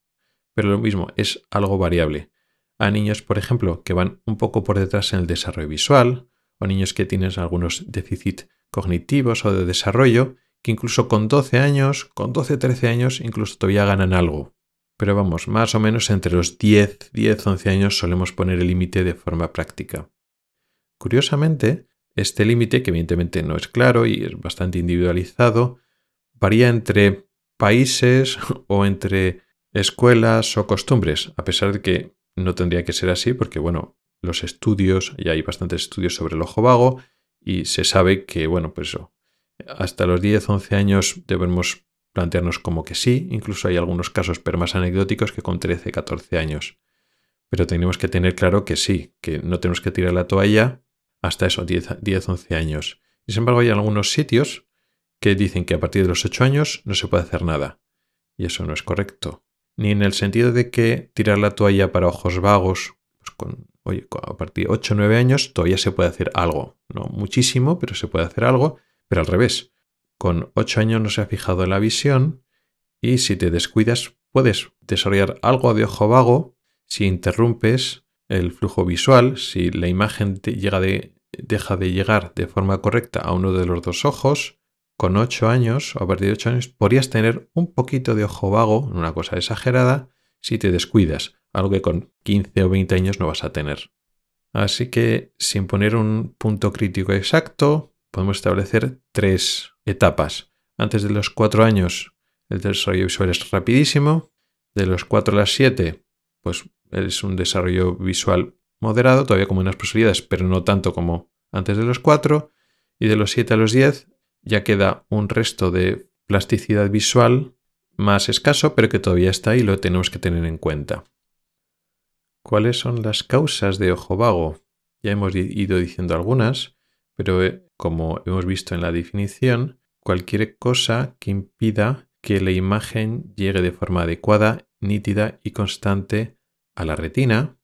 Pero lo mismo, es algo variable. A niños, por ejemplo, que van un poco por detrás en el desarrollo visual, o niños que tienen algunos déficits cognitivos o de desarrollo, que incluso con 12 años, con 12-13 años, incluso todavía ganan algo. Pero vamos, más o menos entre los 10, 10, 11 años solemos poner el límite de forma práctica. Curiosamente, este límite, que evidentemente no es claro y es bastante individualizado, varía entre países (laughs) o entre escuelas o costumbres, a pesar de que no tendría que ser así, porque bueno, los estudios, ya hay bastantes estudios sobre el ojo vago y se sabe que, bueno, pues hasta los 10, 11 años debemos plantearnos como que sí, incluso hay algunos casos, pero más anecdóticos, que con 13, 14 años. Pero tenemos que tener claro que sí, que no tenemos que tirar la toalla hasta esos 10, 10 11 años. Y sin embargo hay algunos sitios que dicen que a partir de los 8 años no se puede hacer nada. Y eso no es correcto. Ni en el sentido de que tirar la toalla para ojos vagos, pues con, oye, a partir de 8 o 9 años todavía se puede hacer algo. No muchísimo, pero se puede hacer algo. Pero al revés, con 8 años no se ha fijado en la visión y si te descuidas puedes desarrollar algo de ojo vago si interrumpes el flujo visual, si la imagen de, deja de llegar de forma correcta a uno de los dos ojos, con 8 años o a partir de 8 años podrías tener un poquito de ojo vago, una cosa exagerada, si te descuidas, algo que con 15 o 20 años no vas a tener. Así que sin poner un punto crítico exacto, podemos establecer tres etapas. Antes de los cuatro años, el desarrollo visual es rapidísimo. De los cuatro a las siete, pues es un desarrollo visual moderado, todavía con unas posibilidades, pero no tanto como antes de los cuatro. Y de los siete a los diez ya queda un resto de plasticidad visual más escaso, pero que todavía está ahí y lo tenemos que tener en cuenta. ¿Cuáles son las causas de ojo vago? Ya hemos ido diciendo algunas pero eh, como hemos visto en la definición, cualquier cosa que impida que la imagen llegue de forma adecuada, nítida y constante a la retina,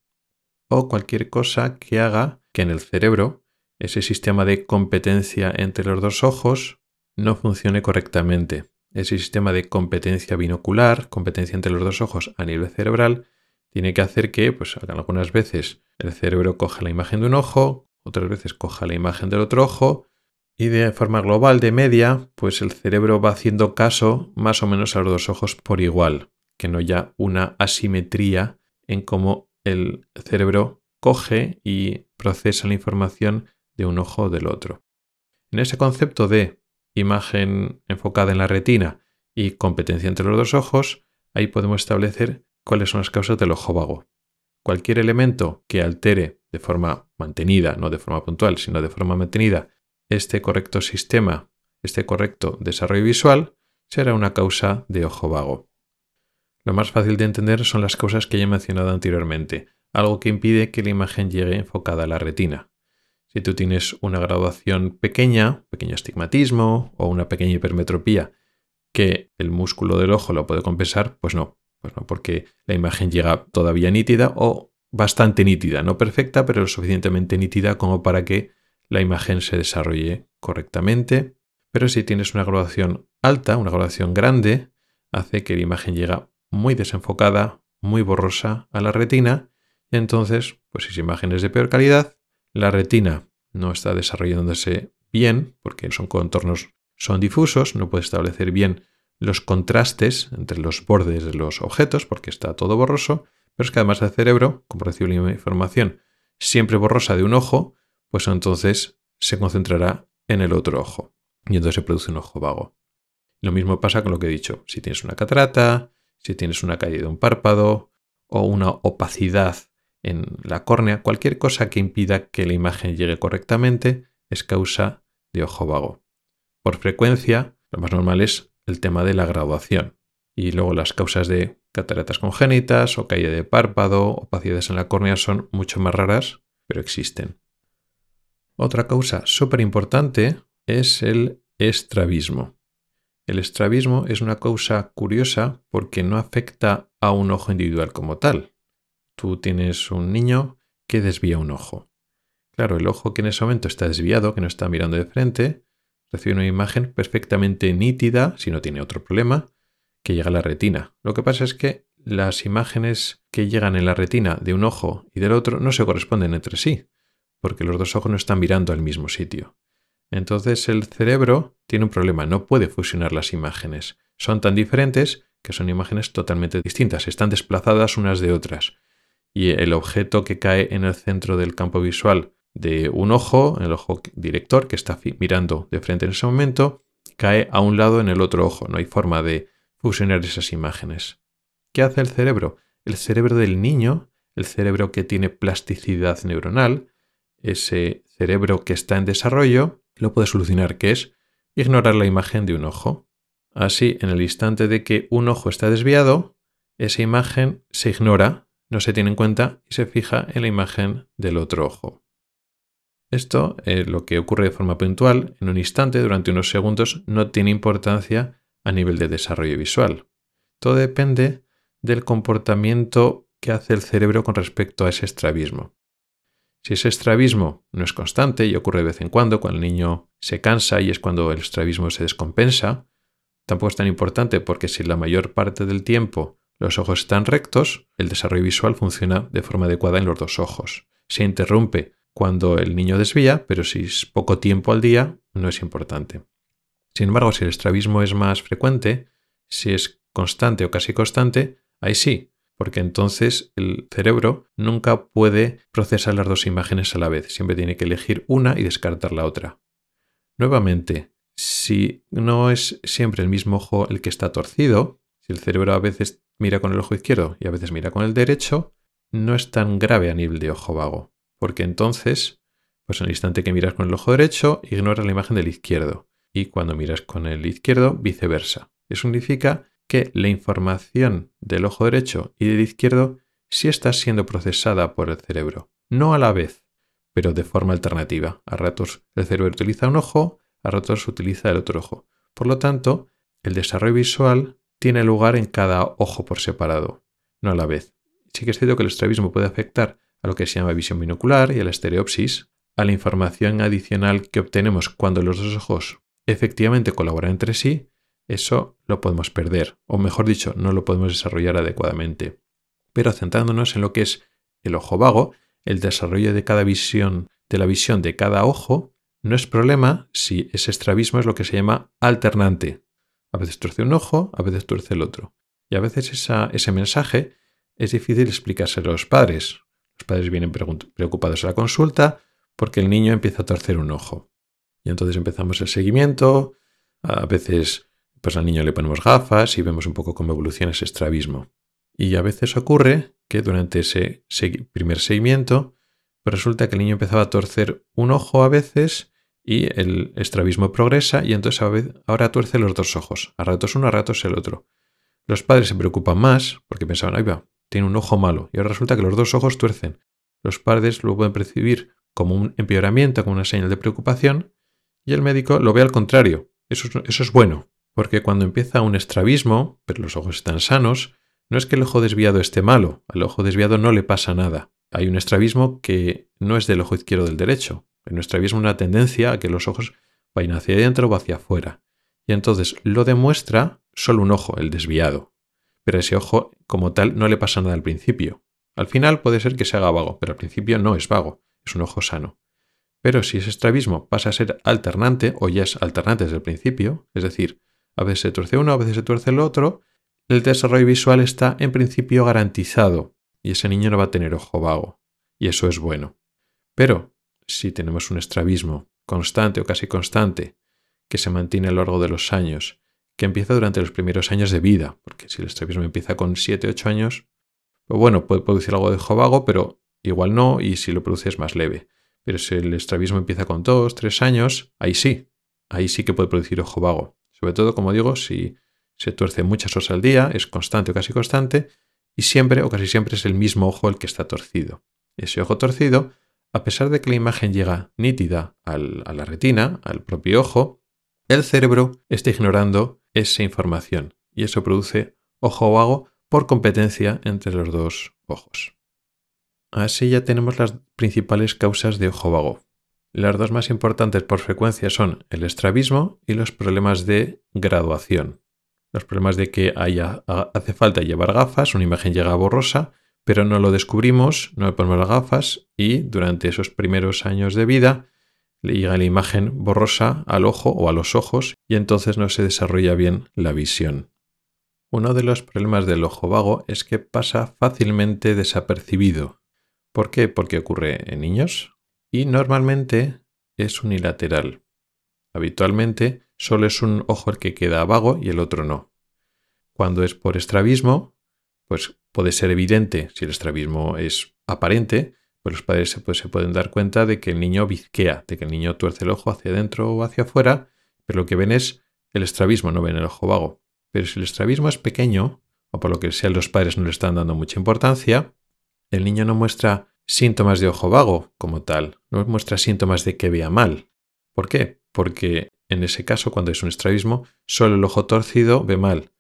o cualquier cosa que haga que en el cerebro ese sistema de competencia entre los dos ojos no funcione correctamente. Ese sistema de competencia binocular, competencia entre los dos ojos a nivel cerebral, tiene que hacer que, pues algunas veces el cerebro coja la imagen de un ojo, otras veces coja la imagen del otro ojo y de forma global de media, pues el cerebro va haciendo caso más o menos a los dos ojos por igual, que no haya una asimetría en cómo el cerebro coge y procesa la información de un ojo o del otro. En ese concepto de imagen enfocada en la retina y competencia entre los dos ojos, ahí podemos establecer cuáles son las causas del ojo vago. Cualquier elemento que altere de forma mantenida, no de forma puntual, sino de forma mantenida, este correcto sistema, este correcto desarrollo visual, será una causa de ojo vago. Lo más fácil de entender son las causas que ya he mencionado anteriormente, algo que impide que la imagen llegue enfocada a la retina. Si tú tienes una graduación pequeña, pequeño astigmatismo o una pequeña hipermetropía que el músculo del ojo lo puede compensar, pues no, pues no, porque la imagen llega todavía nítida o bastante nítida, no perfecta, pero lo suficientemente nítida como para que la imagen se desarrolle correctamente. Pero si tienes una graduación alta, una graduación grande, hace que la imagen llegue muy desenfocada, muy borrosa a la retina, entonces, pues si esa imagen es de peor calidad, la retina no está desarrollándose bien, porque son contornos son difusos, no puede establecer bien los contrastes entre los bordes de los objetos, porque está todo borroso, pero es que además el cerebro, como recibe la información siempre borrosa de un ojo, pues entonces se concentrará en el otro ojo, y entonces se produce un ojo vago. Lo mismo pasa con lo que he dicho, si tienes una catarata, si tienes una caída de un párpado o una opacidad en la córnea, cualquier cosa que impida que la imagen llegue correctamente es causa de ojo vago. Por frecuencia, lo más normal es el tema de la graduación y luego las causas de cataratas congénitas o caída de párpado, opacidades en la córnea son mucho más raras, pero existen. Otra causa súper importante es el estrabismo. El estrabismo es una causa curiosa porque no afecta a un ojo individual como tal. Tú tienes un niño que desvía un ojo. Claro, el ojo que en ese momento está desviado, que no está mirando de frente, recibe una imagen perfectamente nítida, si no tiene otro problema, que llega a la retina. Lo que pasa es que las imágenes que llegan en la retina de un ojo y del otro no se corresponden entre sí, porque los dos ojos no están mirando al mismo sitio. Entonces el cerebro tiene un problema, no puede fusionar las imágenes. Son tan diferentes que son imágenes totalmente distintas, están desplazadas unas de otras. Y el objeto que cae en el centro del campo visual de un ojo, el ojo director que está mirando de frente en ese momento, cae a un lado en el otro ojo. No hay forma de fusionar esas imágenes. ¿Qué hace el cerebro? El cerebro del niño, el cerebro que tiene plasticidad neuronal, ese cerebro que está en desarrollo, lo puede solucionar, que es ignorar la imagen de un ojo. Así, en el instante de que un ojo está desviado, esa imagen se ignora, no se tiene en cuenta y se fija en la imagen del otro ojo. Esto, es lo que ocurre de forma puntual, en un instante, durante unos segundos, no tiene importancia a nivel de desarrollo visual. Todo depende del comportamiento que hace el cerebro con respecto a ese estrabismo. Si ese estrabismo no es constante y ocurre de vez en cuando, cuando el niño se cansa y es cuando el estrabismo se descompensa, tampoco es tan importante porque si la mayor parte del tiempo los ojos están rectos, el desarrollo visual funciona de forma adecuada en los dos ojos. Se interrumpe cuando el niño desvía, pero si es poco tiempo al día, no es importante. Sin embargo, si el estrabismo es más frecuente, si es constante o casi constante, ahí sí, porque entonces el cerebro nunca puede procesar las dos imágenes a la vez, siempre tiene que elegir una y descartar la otra. Nuevamente, si no es siempre el mismo ojo el que está torcido, si el cerebro a veces mira con el ojo izquierdo y a veces mira con el derecho, no es tan grave a nivel de ojo vago, porque entonces, pues en el instante que miras con el ojo derecho, ignora la imagen del izquierdo, y cuando miras con el izquierdo, viceversa. Eso significa que la información del ojo derecho y del izquierdo sí está siendo procesada por el cerebro, no a la vez, pero de forma alternativa. A ratos el cerebro utiliza un ojo, a ratos utiliza el otro ojo. Por lo tanto, el desarrollo visual tiene lugar en cada ojo por separado, no a la vez. Sí que es cierto que el estrabismo puede afectar a lo que se llama visión binocular y a la estereopsis, a la información adicional que obtenemos cuando los dos ojos efectivamente colaboran entre sí, eso lo podemos perder, o mejor dicho, no lo podemos desarrollar adecuadamente. Pero centrándonos en lo que es el ojo vago, el desarrollo de cada visión, de la visión de cada ojo, no es problema si ese estrabismo es lo que se llama alternante. A veces tuerce un ojo, a veces tuerce el otro. Y a veces ese mensaje es difícil explicárselo a los padres. Los padres vienen preocupados a la consulta porque el niño empieza a torcer un ojo. Y entonces empezamos el seguimiento. A veces pues al niño le ponemos gafas y vemos un poco cómo evoluciona ese estrabismo. Y a veces ocurre que durante ese primer seguimiento pues resulta que el niño empezaba a torcer un ojo a veces y el estrabismo progresa y entonces ahora tuerce los dos ojos. A ratos uno, a ratos el otro. Los padres se preocupan más porque pensaban, ahí va, tiene un ojo malo y ahora resulta que los dos ojos tuercen. Los padres lo pueden percibir como un empeoramiento, como una señal de preocupación y el médico lo ve al contrario. Eso, eso es bueno, porque cuando empieza un estrabismo, pero los ojos están sanos, no es que el ojo desviado esté malo, al ojo desviado no le pasa nada. Hay un estrabismo que no es del ojo izquierdo del derecho. En nuestra vida una tendencia a que los ojos vayan hacia adentro o hacia afuera. Y entonces lo demuestra solo un ojo, el desviado. Pero ese ojo como tal no le pasa nada al principio. Al final puede ser que se haga vago, pero al principio no es vago, es un ojo sano. Pero si ese estrabismo pasa a ser alternante, o ya es alternante desde el principio, es decir, a veces se tuerce uno, a veces se tuerce el otro, el desarrollo visual está en principio garantizado y ese niño no va a tener ojo vago. Y eso es bueno. Pero si tenemos un estrabismo constante o casi constante que se mantiene a lo largo de los años, que empieza durante los primeros años de vida, porque si el estrabismo empieza con 7, 8 años, pues bueno, puede producir algo de ojo vago, pero igual no, y si lo produce es más leve. Pero si el estrabismo empieza con 2, 3 años, ahí sí, ahí sí que puede producir ojo vago. Sobre todo, como digo, si se tuerce muchas horas al día, es constante o casi constante, y siempre o casi siempre es el mismo ojo el que está torcido. Ese ojo torcido, a pesar de que la imagen llega nítida a la retina, al propio ojo, el cerebro está ignorando esa información y eso produce ojo vago por competencia entre los dos ojos. Así ya tenemos las principales causas de ojo vago. Las dos más importantes por frecuencia son el estrabismo y los problemas de graduación. Los problemas de que haya, hace falta llevar gafas, una imagen llega borrosa, pero no lo descubrimos, no le ponemos las gafas y durante esos primeros años de vida le llega la imagen borrosa al ojo o a los ojos y entonces no se desarrolla bien la visión. Uno de los problemas del ojo vago es que pasa fácilmente desapercibido. ¿Por qué? Porque ocurre en niños, y normalmente es unilateral. Habitualmente solo es un ojo el que queda vago y el otro no. Cuando es por estrabismo, pues puede ser evidente, si el estrabismo es aparente, pues los padres se, pues se pueden dar cuenta de que el niño bizquea, de que el niño tuerce el ojo hacia adentro o hacia afuera, pero lo que ven es el estrabismo, no ven el ojo vago. Pero si el estrabismo es pequeño, o por lo que sea los padres no le están dando mucha importancia, el niño no muestra síntomas de ojo vago como tal, no muestra síntomas de que vea mal. ¿Por qué? Porque en ese caso, cuando es un estrabismo, solo el ojo torcido ve mal,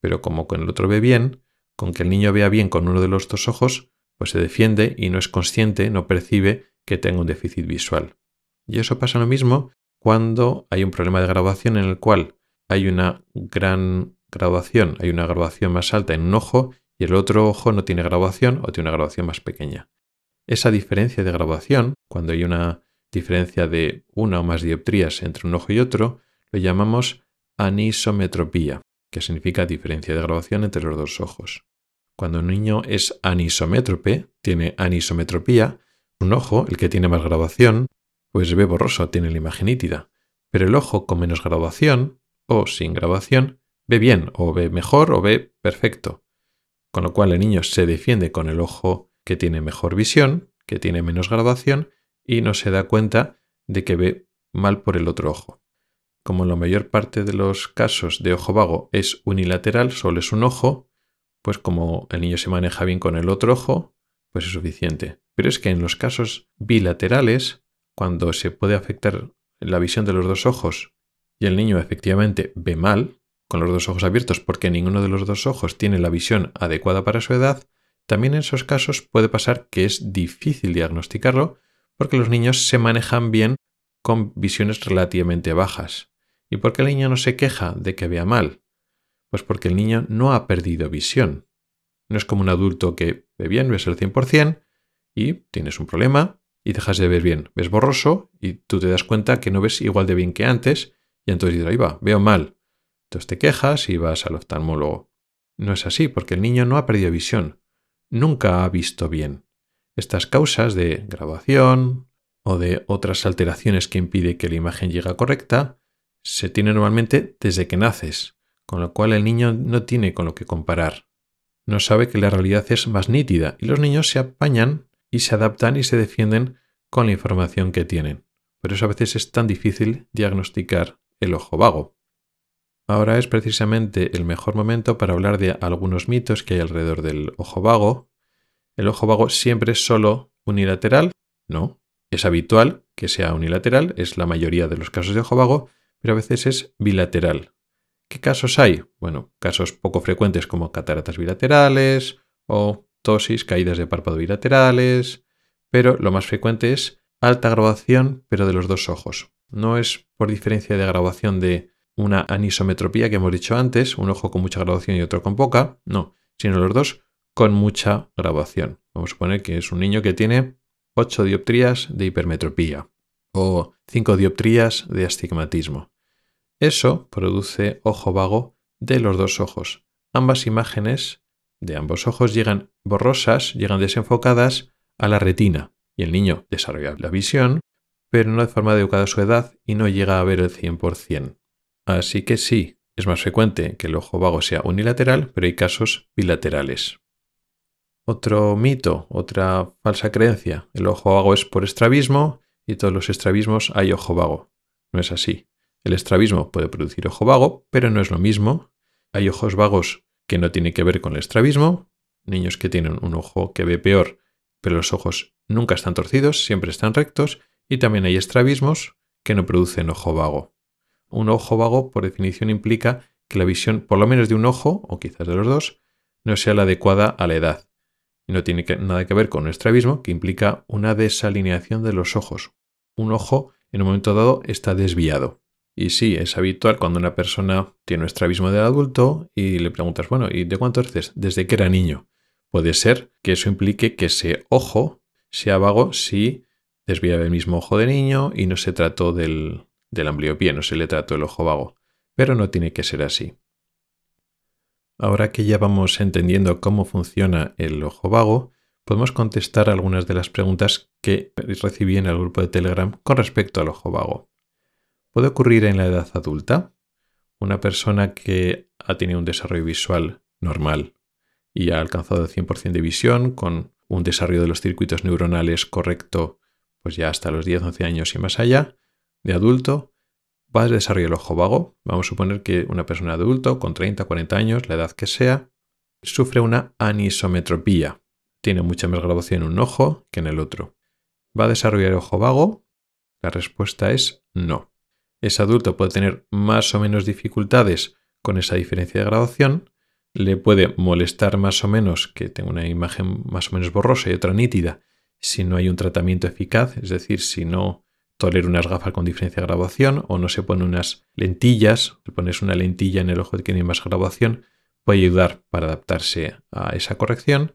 pero como con el otro ve bien, con que el niño vea bien con uno de los dos ojos, pues se defiende y no es consciente, no percibe que tenga un déficit visual. Y eso pasa lo mismo cuando hay un problema de graduación en el cual hay una gran graduación, hay una graduación más alta en un ojo y el otro ojo no tiene graduación o tiene una graduación más pequeña. Esa diferencia de graduación, cuando hay una diferencia de una o más dioptrías entre un ojo y otro, lo llamamos anisometropía, que significa diferencia de graduación entre los dos ojos. Cuando un niño es anisométrope, tiene anisometropía, un ojo, el que tiene más graduación, pues ve borroso, tiene la imagen nítida. Pero el ojo con menos graduación, o sin graduación, ve bien, o ve mejor, o ve perfecto. Con lo cual el niño se defiende con el ojo que tiene mejor visión, que tiene menos graduación y no se da cuenta de que ve mal por el otro ojo. Como la mayor parte de los casos de ojo vago es unilateral, solo es un ojo, pues como el niño se maneja bien con el otro ojo, pues es suficiente. Pero es que en los casos bilaterales, cuando se puede afectar la visión de los dos ojos y el niño efectivamente ve mal, con los dos ojos abiertos porque ninguno de los dos ojos tiene la visión adecuada para su edad, también en esos casos puede pasar que es difícil diagnosticarlo porque los niños se manejan bien con visiones relativamente bajas. ¿Y por qué el niño no se queja de que vea mal? Pues porque el niño no ha perdido visión. No es como un adulto que ve bien, ves el 100% y tienes un problema y dejas de ver bien. Ves borroso y tú te das cuenta que no ves igual de bien que antes y entonces dices, ahí va, veo mal. Entonces te quejas y vas al oftalmólogo. No es así porque el niño no ha perdido visión nunca ha visto bien. Estas causas de grabación o de otras alteraciones que impide que la imagen llegue correcta se tienen normalmente desde que naces, con lo cual el niño no tiene con lo que comparar. No sabe que la realidad es más nítida y los niños se apañan y se adaptan y se defienden con la información que tienen. Por eso a veces es tan difícil diagnosticar el ojo vago. Ahora es precisamente el mejor momento para hablar de algunos mitos que hay alrededor del ojo vago. ¿El ojo vago siempre es solo unilateral? No. Es habitual que sea unilateral, es la mayoría de los casos de ojo vago, pero a veces es bilateral. ¿Qué casos hay? Bueno, casos poco frecuentes como cataratas bilaterales o tosis, caídas de párpado bilaterales, pero lo más frecuente es alta graduación, pero de los dos ojos. No es por diferencia de graduación de una anisometropía que hemos dicho antes, un ojo con mucha graduación y otro con poca, no, sino los dos con mucha graduación. Vamos a suponer que es un niño que tiene 8 dioptrías de hipermetropía o 5 dioptrías de astigmatismo. Eso produce ojo vago de los dos ojos. Ambas imágenes de ambos ojos llegan borrosas, llegan desenfocadas a la retina y el niño desarrolla la visión, pero no de forma adecuada a su edad y no llega a ver el 100%. Así que sí, es más frecuente que el ojo vago sea unilateral, pero hay casos bilaterales. Otro mito, otra falsa creencia, el ojo vago es por estrabismo y todos los estrabismos hay ojo vago. No es así. El estrabismo puede producir ojo vago, pero no es lo mismo. Hay ojos vagos que no tienen que ver con el estrabismo, niños que tienen un ojo que ve peor, pero los ojos nunca están torcidos, siempre están rectos, y también hay estrabismos que no producen ojo vago. Un ojo vago, por definición, implica que la visión, por lo menos de un ojo, o quizás de los dos, no sea la adecuada a la edad. Y no tiene nada que ver con un estrabismo, que implica una desalineación de los ojos. Un ojo, en un momento dado, está desviado. Y sí, es habitual cuando una persona tiene un estrabismo del adulto y le preguntas, bueno, ¿y de cuánto eres? Desde que era niño. Puede ser que eso implique que ese ojo sea vago si desviaba el mismo ojo de niño y no se trató del, del ambliopía, no se le trató el ojo vago. Pero no tiene que ser así. Ahora que ya vamos entendiendo cómo funciona el ojo vago, podemos contestar algunas de las preguntas que recibí en el grupo de Telegram con respecto al ojo vago. Puede ocurrir en la edad adulta. Una persona que ha tenido un desarrollo visual normal y ha alcanzado el 100% de visión con un desarrollo de los circuitos neuronales correcto, pues ya hasta los 10-11 años y más allá, de adulto, va a desarrollar el ojo vago. Vamos a suponer que una persona adulto con 30-40 años, la edad que sea, sufre una anisometropía. Tiene mucha más graduación en un ojo que en el otro. ¿Va a desarrollar el ojo vago? La respuesta es no ese adulto puede tener más o menos dificultades con esa diferencia de graduación, le puede molestar más o menos que tenga una imagen más o menos borrosa y otra nítida si no hay un tratamiento eficaz, es decir, si no tolera unas gafas con diferencia de graduación o no se pone unas lentillas, si pones una lentilla en el ojo que tiene más graduación, puede ayudar para adaptarse a esa corrección,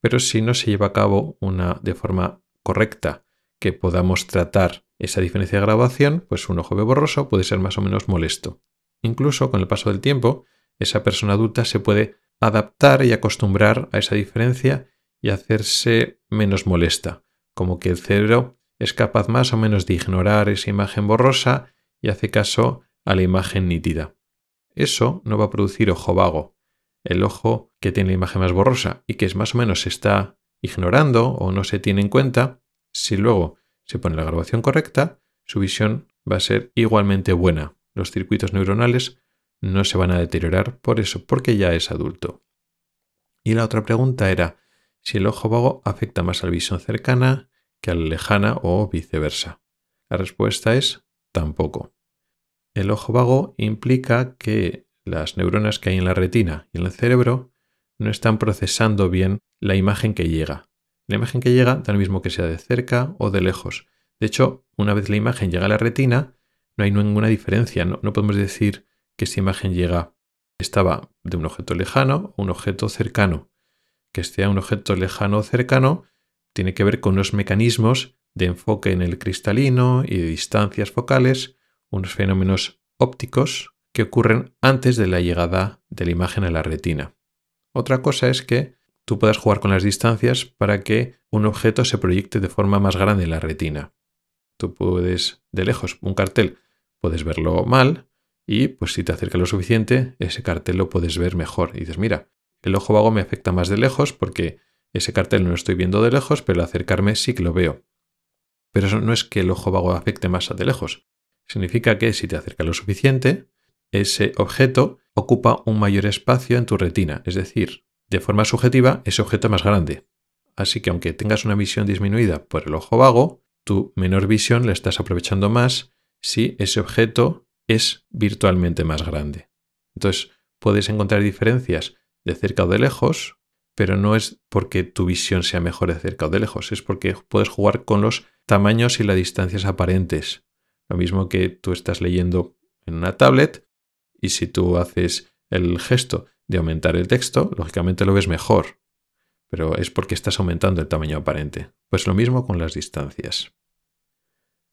pero si no se lleva a cabo una de forma correcta que podamos tratar esa diferencia de graduación, pues un ojo borroso puede ser más o menos molesto. Incluso con el paso del tiempo, esa persona adulta se puede adaptar y acostumbrar a esa diferencia y hacerse menos molesta, como que el cerebro es capaz más o menos de ignorar esa imagen borrosa y hace caso a la imagen nítida. Eso no va a producir ojo vago. El ojo que tiene la imagen más borrosa y que es más o menos se está ignorando o no se tiene en cuenta, si luego se pone la grabación correcta, su visión va a ser igualmente buena. Los circuitos neuronales no se van a deteriorar por eso, porque ya es adulto. Y la otra pregunta era si el ojo vago afecta más a la visión cercana que a la lejana o viceversa. La respuesta es tampoco. El ojo vago implica que las neuronas que hay en la retina y en el cerebro no están procesando bien la imagen que llega. La imagen que llega da lo mismo que sea de cerca o de lejos. De hecho, una vez la imagen llega a la retina, no hay ninguna diferencia. No, podemos decir que esta imagen llega, estaba de un objeto lejano o un objeto cercano. Que esté un objeto lejano o cercano tiene que ver con unos mecanismos de enfoque en el cristalino y de distancias focales, unos fenómenos ópticos que ocurren antes de la llegada de la imagen a la retina. Otra cosa es que tú puedas jugar con las distancias para que un objeto se proyecte de forma más grande en la retina. Tú puedes, de lejos, un cartel, puedes verlo mal y pues si te acerca lo suficiente, ese cartel lo puedes ver mejor. Y dices, mira, el ojo vago me afecta más de lejos porque ese cartel no lo estoy viendo de lejos, pero al acercarme sí que lo veo. Pero eso no es que el ojo vago afecte más de lejos. Significa que si te acerca lo suficiente, ese objeto ocupa un mayor espacio en tu retina, es decir, de forma subjetiva, ese objeto más grande. Así que aunque tengas una visión disminuida por el ojo vago, tu menor visión la estás aprovechando más si ese objeto es virtualmente más grande. Entonces, puedes encontrar diferencias de cerca o de lejos, pero no es porque tu visión sea mejor de cerca o de lejos, es porque puedes jugar con los tamaños y las distancias aparentes. Lo mismo que tú estás leyendo en una tablet y si tú haces el gesto de aumentar el texto, lógicamente lo ves mejor, pero es porque estás aumentando el tamaño aparente. Pues lo mismo con las distancias.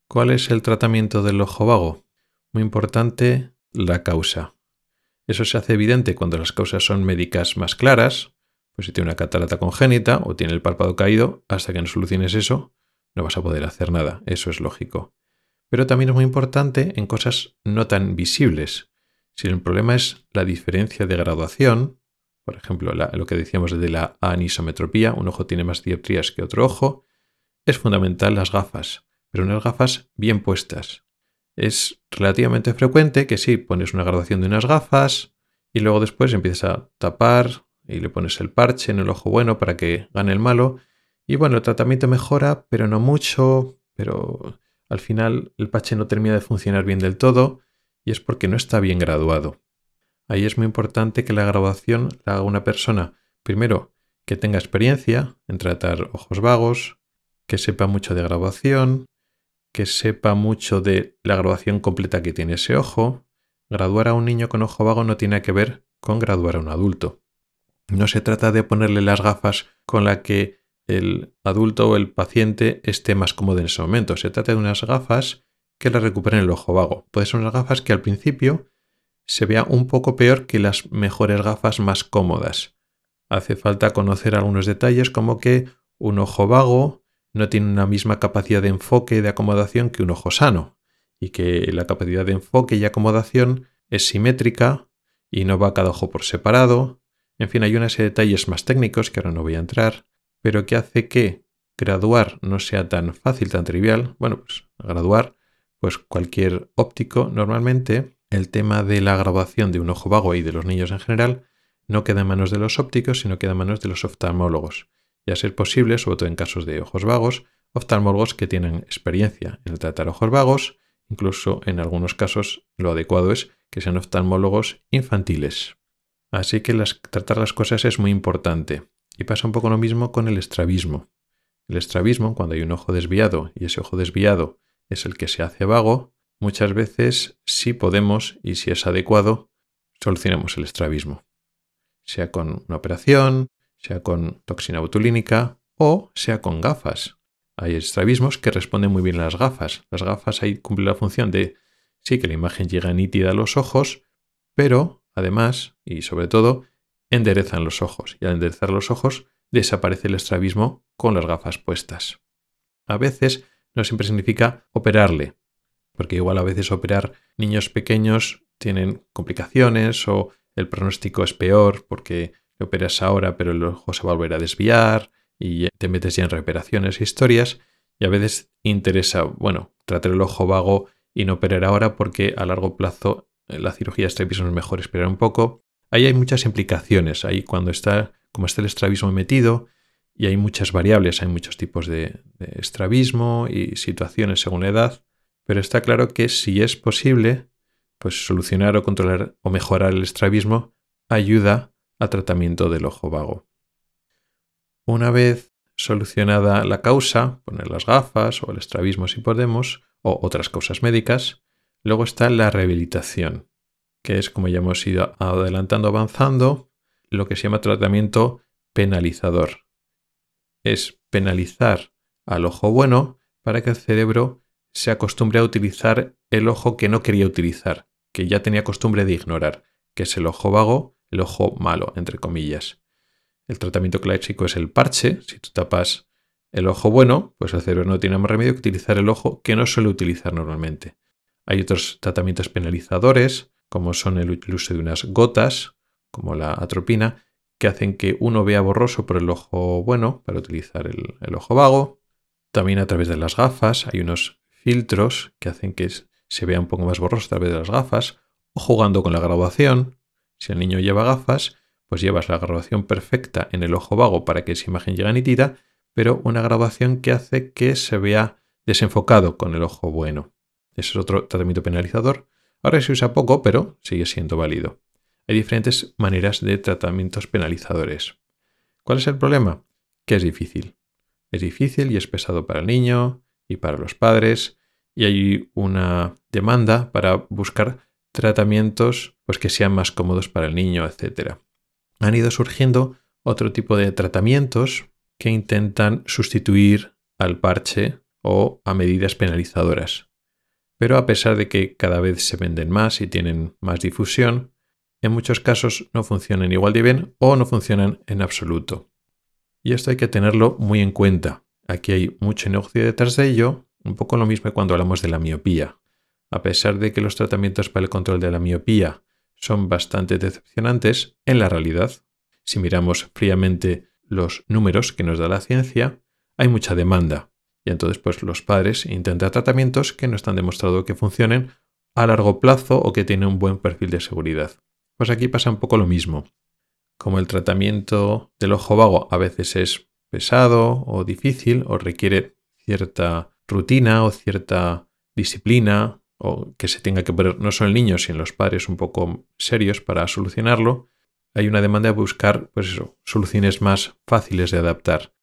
¿Cuál es el tratamiento del ojo vago? Muy importante, la causa. Eso se hace evidente cuando las causas son médicas más claras, pues si tiene una catarata congénita o tiene el párpado caído, hasta que no soluciones eso, no vas a poder hacer nada, eso es lógico. Pero también es muy importante en cosas no tan visibles, si el problema es la diferencia de graduación, por ejemplo, lo que decíamos de la anisometropía, un ojo tiene más dioptrías que otro ojo, es fundamental las gafas, pero unas gafas bien puestas. Es relativamente frecuente que sí, pones una graduación de unas gafas y luego después empiezas a tapar y le pones el parche en el ojo bueno para que gane el malo. Y bueno, el tratamiento mejora, pero no mucho, pero al final el parche no termina de funcionar bien del todo y es porque no está bien graduado. Ahí es muy importante que la graduación la haga una persona, primero, que tenga experiencia en tratar ojos vagos, que sepa mucho de graduación, que sepa mucho de la graduación completa que tiene ese ojo. Graduar a un niño con ojo vago no tiene que ver con graduar a un adulto. No se trata de ponerle las gafas con la que el adulto o el paciente esté más cómodo en ese momento. Se trata de unas gafas que le recuperen el ojo vago. Puede ser unas gafas que al principio se vea un poco peor que las mejores gafas más cómodas. Hace falta conocer algunos detalles como que un ojo vago no tiene una misma capacidad de enfoque y de acomodación que un ojo sano, y que la capacidad de enfoque y acomodación es simétrica y no va cada ojo por separado. En fin, hay una serie de detalles más técnicos que ahora no voy a entrar, pero que hace que graduar no sea tan fácil, tan trivial. Bueno, pues graduar pues cualquier óptico, normalmente el tema de la graduación de un ojo vago y de los niños en general no queda en manos de los ópticos, sino queda en manos de los oftalmólogos. Y a ser posible, sobre todo en casos de ojos vagos, oftalmólogos que tienen experiencia en tratar ojos vagos, incluso en algunos casos lo adecuado es que sean oftalmólogos infantiles. Así que tratar las cosas es muy importante. Y pasa un poco lo mismo con el estrabismo. El estrabismo, cuando hay un ojo desviado y ese ojo desviado es el que se hace vago, muchas veces si podemos y si es adecuado, solucionamos el estrabismo. Sea con una operación, sea con toxina botulínica o sea con gafas. Hay estrabismos que responden muy bien a las gafas. Las gafas ahí cumplen la función de sí que la imagen llega nítida a los ojos, pero además y sobre todo enderezan los ojos y al enderezar los ojos desaparece el estrabismo con las gafas puestas. A veces no siempre significa operarle, porque igual a veces operar niños pequeños tienen complicaciones o el pronóstico es peor porque operas ahora pero el ojo se va a volver a desviar y te metes ya en reparaciones e historias y a veces interesa, bueno, tratar el ojo vago y no operar ahora porque a largo plazo eh, la cirugía de estrabismo es mejor esperar un poco. Ahí hay muchas implicaciones, ahí cuando está, como está el estrabismo metido, y hay muchas variables, hay muchos tipos de, estrabismo y situaciones según la edad, pero está claro que si es posible, pues solucionar o controlar o mejorar el estrabismo ayuda al tratamiento del ojo vago. Una vez solucionada la causa, poner las gafas o el estrabismo si podemos, o otras causas médicas, luego está la rehabilitación, que es como ya hemos ido adelantando, avanzando, lo que se llama tratamiento penalizador es penalizar al ojo bueno para que el cerebro se acostumbre a utilizar el ojo que no quería utilizar, que ya tenía costumbre de ignorar, que es el ojo vago, el ojo malo, entre comillas. El tratamiento clásico es el parche. Si tú tapas el ojo bueno, pues el cerebro no tiene más remedio que utilizar el ojo que no suele utilizar normalmente. Hay otros tratamientos penalizadores, como son el uso de unas gotas, como la atropina, que hacen que uno vea borroso por el ojo bueno para utilizar el, el ojo vago. También a través de las gafas hay unos filtros que hacen que se vea un poco más borroso a través de las gafas, o jugando con la graduación. Si el niño lleva gafas, pues llevas la graduación perfecta en el ojo vago para que esa imagen llegue nítida, pero una graduación que hace que se vea desenfocado con el ojo bueno. Ese es otro tratamiento penalizador. Ahora se usa poco, pero sigue siendo válido. Hay diferentes maneras de tratamientos penalizadores. ¿Cuál es el problema? Que es difícil. Es difícil y es pesado para el niño y para los padres y hay una demanda para buscar tratamientos pues, que sean más cómodos para el niño, etc. Han ido surgiendo otro tipo de tratamientos que intentan sustituir al parche o a medidas penalizadoras. Pero a pesar de que cada vez se venden más y tienen más difusión, en muchos casos no funcionan igual de bien o no funcionan en absoluto. Y esto hay que tenerlo muy en cuenta. Aquí hay mucho negocio detrás de ello, un poco lo mismo cuando hablamos de la miopía. A pesar de que los tratamientos para el control de la miopía son bastante decepcionantes, en la realidad, si miramos fríamente los números que nos da la ciencia, hay mucha demanda. Y entonces, pues los padres intentan tratamientos que no están demostrado que funcionen a largo plazo o que tienen un buen perfil de seguridad. Pues aquí pasa un poco lo mismo. Como el tratamiento del ojo vago a veces es pesado o difícil o requiere cierta rutina o cierta disciplina o que se tenga que poner no solo el niño, sino los padres un poco serios para solucionarlo, hay una demanda de buscar pues soluciones más fáciles de adaptar.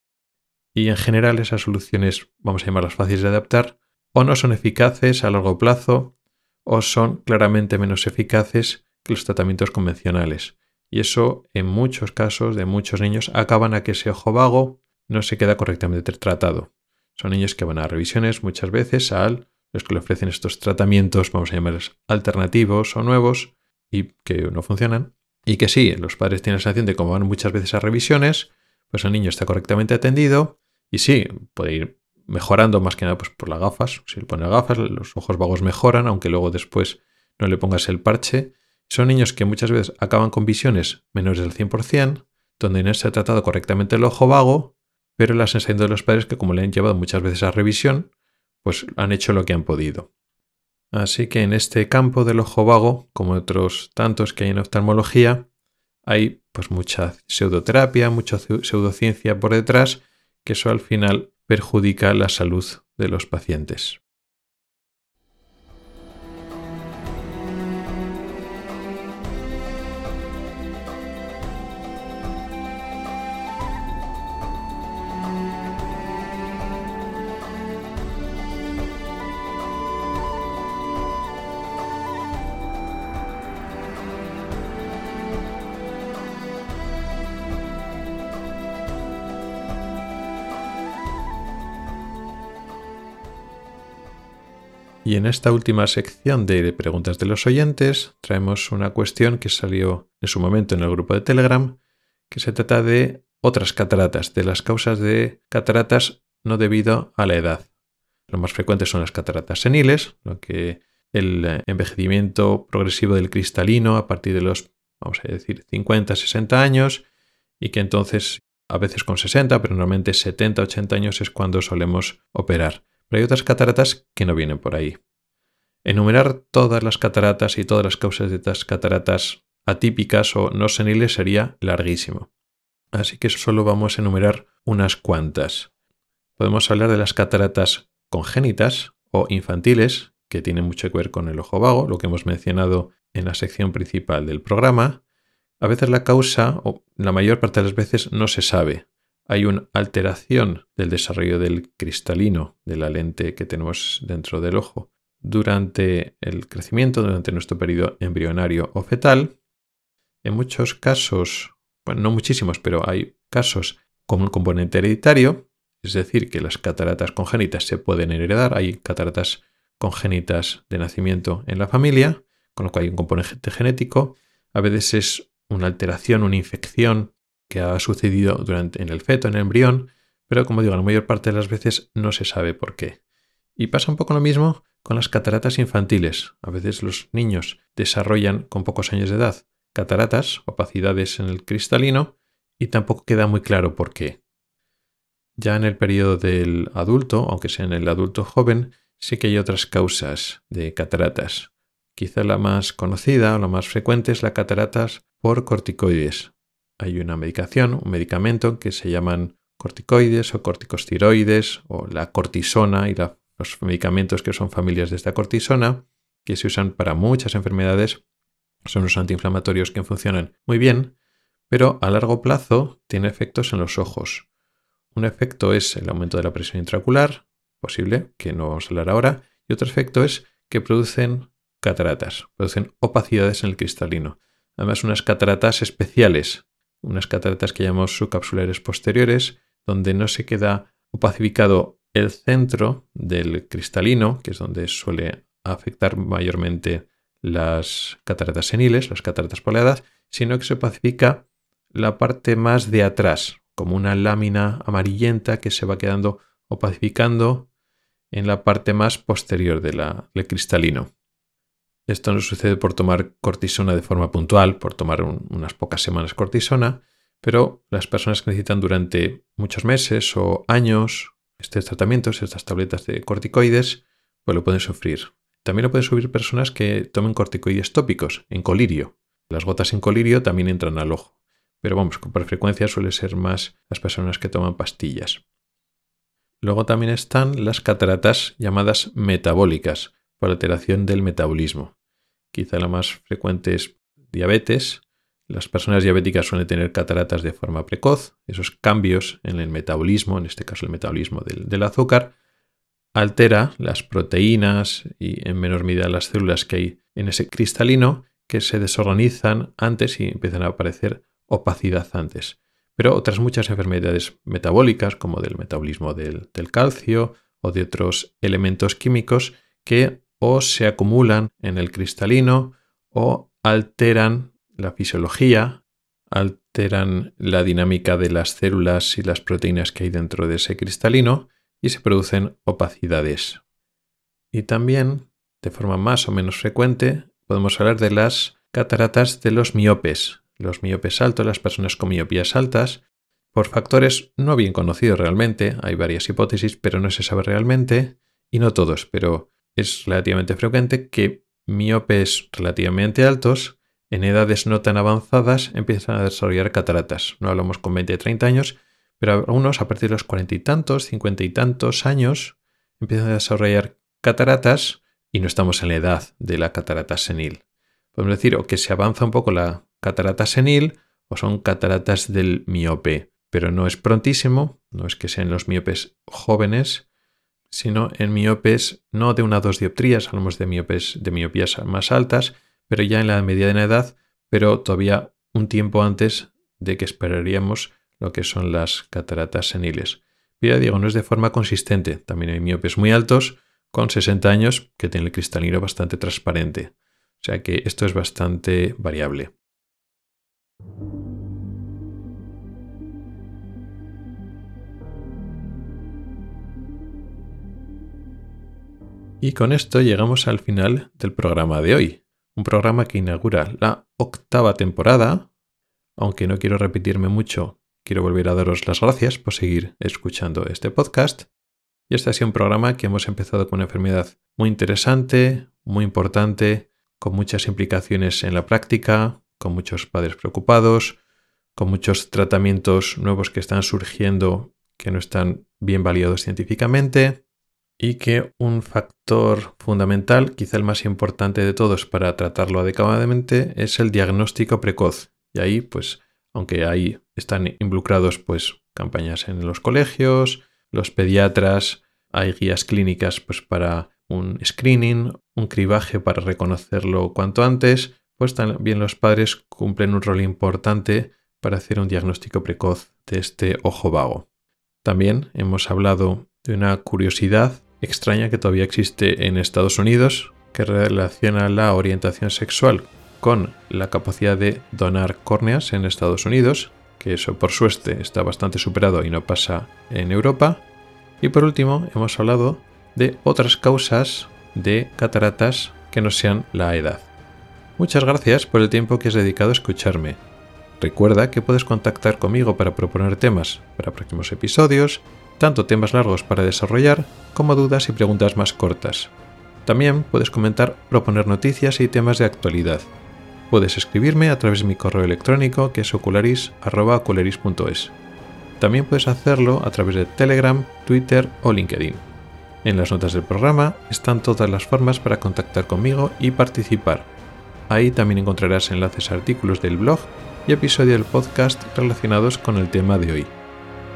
Y en general esas soluciones, vamos a llamarlas fáciles de adaptar, o no son eficaces a largo plazo o son claramente menos eficaces que los tratamientos convencionales. Y eso en muchos casos de muchos niños acaban a que ese ojo vago no se queda correctamente tratado. Son niños que van a revisiones muchas veces a los que le ofrecen estos tratamientos, vamos a llamarlos alternativos o nuevos, y que no funcionan. Y que sí, los padres tienen la sensación de como van muchas veces a revisiones, pues el niño está correctamente atendido y sí, puede ir mejorando más que nada pues, por las gafas. Si le pones gafas, los ojos vagos mejoran, aunque luego después no le pongas el parche. Son niños que muchas veces acaban con visiones menores del 100%, donde no se ha tratado correctamente el ojo vago, pero la sensación de los padres que como le han llevado muchas veces a revisión, pues han hecho lo que han podido. Así que en este campo del ojo vago, como otros tantos que hay en oftalmología, hay pues mucha pseudoterapia, mucha pseudociencia por detrás, que eso al final perjudica la salud de los pacientes. Y en esta última sección de preguntas de los oyentes traemos una cuestión que salió en su momento en el grupo de Telegram, que se trata de otras cataratas, de las causas de cataratas no debido a la edad. Lo más frecuente son las cataratas seniles, lo que el envejecimiento progresivo del cristalino a partir de los, vamos a decir, 50, 60 años, y que entonces a veces con 60, pero normalmente 70, 80 años es cuando solemos operar. Pero hay otras cataratas que no vienen por ahí. Enumerar todas las cataratas y todas las causas de estas cataratas atípicas o no seniles sería larguísimo. Así que solo vamos a enumerar unas cuantas. Podemos hablar de las cataratas congénitas o infantiles, que tienen mucho que ver con el ojo vago, lo que hemos mencionado en la sección principal del programa. A veces la causa, o la mayor parte de las veces, no se sabe hay una alteración del desarrollo del cristalino de la lente que tenemos dentro del ojo durante el crecimiento, durante nuestro periodo embrionario o fetal. En muchos casos, bueno, no muchísimos, pero hay casos con un componente hereditario, es decir, que las cataratas congénitas se pueden heredar, hay cataratas congénitas de nacimiento en la familia, con lo cual hay un componente genético, a veces es una alteración, una infección que ha sucedido durante, en el feto, en el embrión, pero como digo, la mayor parte de las veces no se sabe por qué. Y pasa un poco lo mismo con las cataratas infantiles. A veces los niños desarrollan con pocos años de edad cataratas, opacidades en el cristalino, y tampoco queda muy claro por qué. Ya en el periodo del adulto, aunque sea en el adulto joven, sí que hay otras causas de cataratas. Quizá la más conocida o la más frecuente es la cataratas por corticoides. Hay una medicación, un medicamento que se llaman corticoides o corticosteroides o la cortisona y los medicamentos que son familias de esta cortisona que se usan para muchas enfermedades. Son los antiinflamatorios que funcionan muy bien, pero a largo plazo tiene efectos en los ojos. Un efecto es el aumento de la presión intraocular, posible, que no vamos a hablar ahora, y otro efecto es que producen cataratas, producen opacidades en el cristalino. Además, unas cataratas especiales, unas cataratas que llamamos subcapsulares posteriores, donde no se queda opacificado el centro del cristalino, que es donde suele afectar mayormente las cataratas seniles, las cataratas poleadas, sino que se opacifica la parte más de atrás, como una lámina amarillenta que se va quedando opacificando en la parte más posterior del cristalino. Esto no sucede por tomar cortisona de forma puntual, por tomar unas pocas semanas cortisona, pero las personas que necesitan durante muchos meses o años estos tratamientos, estas tabletas de corticoides, pues lo pueden sufrir. También lo pueden sufrir personas que tomen corticoides tópicos en colirio. Las gotas en colirio también entran al ojo, pero vamos, con frecuencia suele ser más las personas que toman pastillas. Luego también están las cataratas llamadas metabólicas, por alteración del metabolismo. Quizá la más frecuente es diabetes. Las personas diabéticas suelen tener cataratas de forma precoz. Esos cambios en el metabolismo, en este caso el metabolismo del, azúcar, altera las proteínas y en menor medida las células que hay en ese cristalino que se desorganizan antes y empiezan a aparecer opacidad antes pero otras muchas enfermedades metabólicas, como del metabolismo del, calcio o de otros elementos químicos que o se acumulan en el cristalino o alteran la fisiología, alteran la dinámica de las células y las proteínas que hay dentro de ese cristalino y se producen opacidades. Y también, de forma más o menos frecuente, podemos hablar de las cataratas de los miopes, los miopes altos, las personas con miopías altas, por factores no bien conocidos realmente, hay varias hipótesis, pero no se sabe realmente, y no todos, pero es relativamente frecuente que miopes relativamente altos, en edades no tan avanzadas, empiezan a desarrollar cataratas. No hablamos con 20 o 30 años, pero algunos a partir de los cuarenta y tantos, cincuenta y tantos años, empiezan a desarrollar cataratas y no estamos en la edad de la catarata senil. Podemos decir o que se avanza un poco la catarata senil o son cataratas del miope, pero no es prontísimo, no es que sean los miopes jóvenes, sino en miopes no de una dos dioptrías, hablamos de miopes de miopías más altas, pero ya en la mediana edad, pero todavía un tiempo antes de que esperaríamos lo que son las cataratas seniles. Pero digo, no es de forma consistente. También hay miopes muy altos con 60 años que tienen el cristalino bastante transparente. O sea que esto es bastante variable. Y con esto llegamos al final del programa de hoy. Un programa que inaugura la octava temporada. Aunque no quiero repetirme mucho, quiero volver a daros las gracias por seguir escuchando este podcast. Y este ha sido un programa que hemos empezado con una enfermedad muy interesante, muy importante, con muchas implicaciones en la práctica, con muchos padres preocupados, con muchos tratamientos nuevos que están surgiendo que no están bien validados científicamente y que un factor fundamental, quizá el más importante de todos para tratarlo adecuadamente, es el diagnóstico precoz. Y ahí, pues, aunque ahí están involucrados, pues, campañas en los colegios, los pediatras, hay guías clínicas, pues, para un screening, un cribaje para reconocerlo cuanto antes, pues también los padres cumplen un rol importante para hacer un diagnóstico precoz de este ojo vago. También hemos hablado de una curiosidad extraña que todavía existe en Estados Unidos que relaciona la orientación sexual con la capacidad de donar córneas en Estados Unidos que eso por suerte está bastante superado y no pasa en Europa. Y por último, hemos hablado de otras causas de cataratas que no sean la edad. Muchas gracias por el tiempo que has dedicado a escucharme. Recuerda que puedes contactar conmigo para proponer temas para próximos episodios, tanto temas largos para desarrollar como dudas y preguntas más cortas. También puedes comentar, proponer noticias y temas de actualidad. Puedes escribirme a través de mi correo electrónico que es ocularis.ocularis.es. También puedes hacerlo a través de Telegram, Twitter o LinkedIn. En las notas del programa están todas las formas para contactar conmigo y participar. Ahí también encontrarás enlaces a artículos del blog y episodios del podcast relacionados con el tema de hoy.